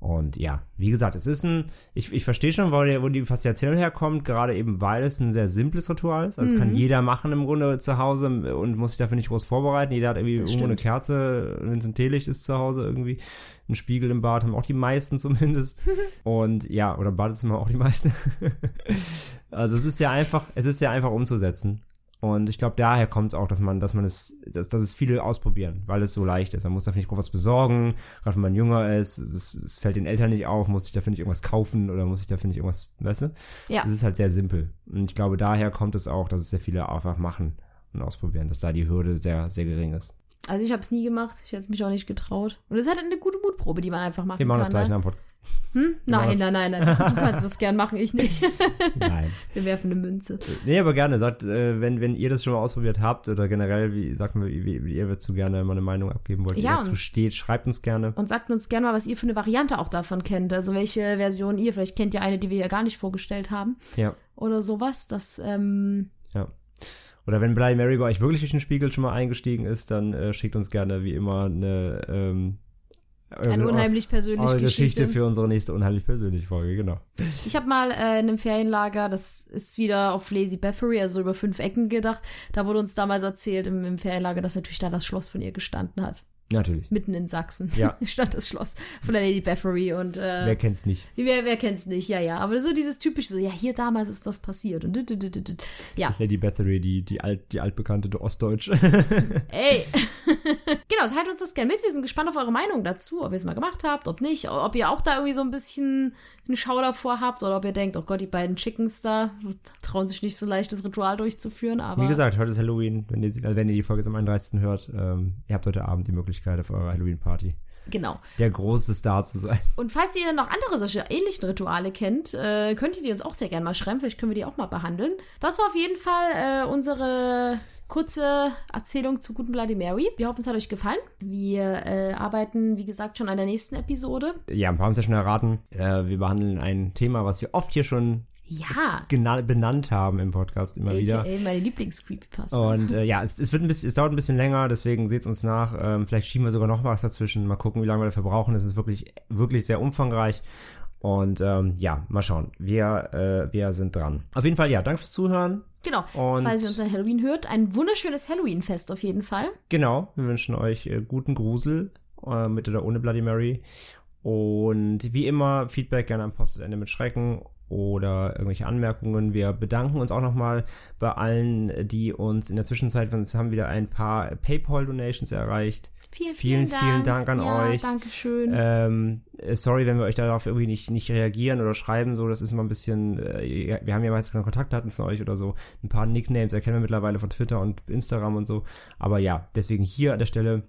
Und ja, wie gesagt, es ist ein, ich, ich verstehe schon, wo die, wo die Faszination herkommt, gerade eben, weil es ein sehr simples Ritual ist. Also Mhm. kann jeder machen im Grunde zu Hause und muss sich dafür nicht groß vorbereiten. Jeder hat irgendwie Das irgendwo eine stimmt. Kerze, wenn es ein Teelicht ist zu Hause irgendwie. Ein Spiegel im Bad haben auch die meisten zumindest. und ja, oder im Badezimmer auch die meisten. also es ist ja einfach, es ist ja einfach umzusetzen. Und ich glaube, daher kommt es auch, dass man, dass man es, dass, dass es viele ausprobieren, weil es so leicht ist. Man muss dafür nicht groß was besorgen, gerade wenn man jünger ist, es, es fällt den Eltern nicht auf, muss sich dafür nicht irgendwas kaufen oder muss sich dafür nicht irgendwas, weißt du? Ja. Es ist halt sehr simpel. Und ich glaube, daher kommt es auch, dass es sehr viele einfach machen und ausprobieren, dass da die Hürde sehr, sehr gering ist. Also ich habe es nie gemacht, ich hätte es mich auch nicht getraut. Und es ist halt eine gute Mutprobe, die man einfach machen Wir machen kann. das gleich ne? nach dem Podcast. Hm? Nein, nein, nein, nein. Du kannst das gern machen, ich nicht. Nein. Wir werfen eine Münze. Nee, aber gerne. Sagt, äh, wenn, wenn ihr das schon mal ausprobiert habt oder generell, wie sagt mir, wie, wie ihr dazu gerne mal eine Meinung abgeben wollt, wie Ja, ihr dazu steht, schreibt uns gerne. Und sagt uns gerne mal, was ihr für eine Variante auch davon kennt. Also welche Version ihr, vielleicht kennt ihr eine, die wir hier gar nicht vorgestellt haben. Ja. Oder sowas. Das, ähm, Ja. Oder wenn Bloody Mary bei euch wirklich durch den Spiegel schon mal eingestiegen ist, dann äh, schickt uns gerne wie immer eine, ähm, eine unheimlich persönliche Geschichte. Geschichte für unsere nächste unheimlich persönliche Folge, genau. Ich habe mal äh, in einem Ferienlager, das ist wieder auf Lazy Bathory, also über fünf Ecken gedacht. Da wurde uns damals erzählt im, im Ferienlager, dass natürlich da das Schloss von ihr gestanden hat. Natürlich. Mitten in Sachsen Ja. stand das Schloss von der Lady Bathory und äh, Wer kennt's nicht? wer, wer kennt's nicht, ja, ja. Aber so dieses typische, so, ja, hier damals ist das passiert und ja, Lady Bathory, die, die, alt, die altbekannte Ostdeutsch. ey. genau, teilt uns das gerne mit. Wir sind gespannt auf eure Meinung dazu, ob ihr es mal gemacht habt, ob nicht, ob ihr auch da irgendwie so ein bisschen einen Schau davor habt oder ob ihr denkt, oh Gott, die beiden Chickens da trauen sich nicht so leicht, das Ritual durchzuführen, aber. Wie gesagt, heute ist Halloween. Wenn ihr, also wenn ihr die Folge zum 31. hört, ähm, ihr habt heute Abend die Möglichkeit auf eurer Halloween-Party Genau. der große Star zu sein. Und falls ihr noch andere solche ähnlichen Rituale kennt, äh, könnt ihr die uns auch sehr gerne mal schreiben. Vielleicht können wir die auch mal behandeln. Das war auf jeden Fall äh, unsere kurze Erzählung zu Guten Bloody Mary. Wir hoffen, es hat euch gefallen. Wir äh, arbeiten, wie gesagt, schon an der nächsten Episode. Ja, wir haben es ja schon erraten. Äh, wir behandeln ein Thema, was wir oft hier schon Ja. benannt haben im Podcast immer wieder. AKA meine Lieblings-Creepypasta. Und äh, ja, es, es wird ein bisschen, es dauert ein bisschen länger, deswegen seht uns nach. Ähm, vielleicht schieben wir sogar noch was dazwischen. Mal gucken, wie lange wir dafür brauchen. Es ist wirklich, wirklich sehr umfangreich. Und ähm, ja, mal schauen. Wir, äh, wir sind dran. Auf jeden Fall, ja, danke fürs Zuhören. Genau. Und- Falls ihr uns an Halloween hört, ein wunderschönes Halloween-Fest auf jeden Fall. Genau, wir wünschen euch äh, guten Grusel, äh, mit oder ohne Bloody Mary. Und wie immer, Feedback gerne am Postende mit Schrecken oder irgendwelche Anmerkungen. Wir bedanken uns auch nochmal bei allen, die uns in der Zwischenzeit, wir haben wieder ein paar PayPal-Donations erreicht. Vielen, Vielen, vielen, vielen Dank an ja, euch. Dankeschön. Ähm, äh, sorry, wenn wir euch darauf irgendwie nicht, nicht reagieren oder schreiben, so, das ist immer ein bisschen, äh, wir haben ja meist keine Kontaktdaten von euch oder so. Ein paar Nicknames erkennen wir mittlerweile von Twitter und Instagram und so. Aber ja, deswegen hier an der Stelle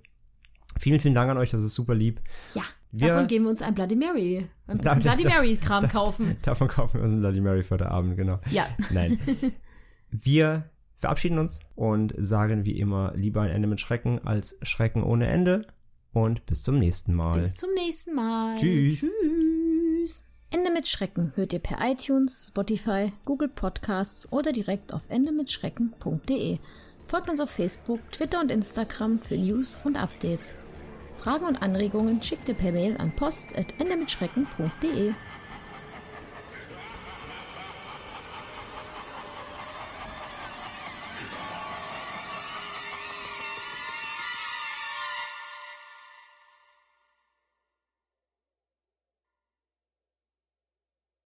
vielen, vielen Dank an euch, das ist super lieb. ja, wir- davon geben wir uns ein Bloody Mary. Ein Da- bisschen da- Bloody da- Mary-Kram kaufen. Davon kaufen wir uns einen Bloody Mary für heute Abend, genau. Ja. Nein. Wir verabschieden uns und sagen wie immer lieber ein Ende mit Schrecken als Schrecken ohne Ende. Und bis zum nächsten Mal. Bis zum nächsten Mal. Tschüss. Tschüss. Ende mit Schrecken hört ihr per iTunes, Spotify, Google Podcasts oder direkt auf endemitschrecken.de. Folgt uns auf Facebook, Twitter und Instagram für News und Updates. Fragen und Anregungen schickt ihr per Mail an post.endemitschrecken.de.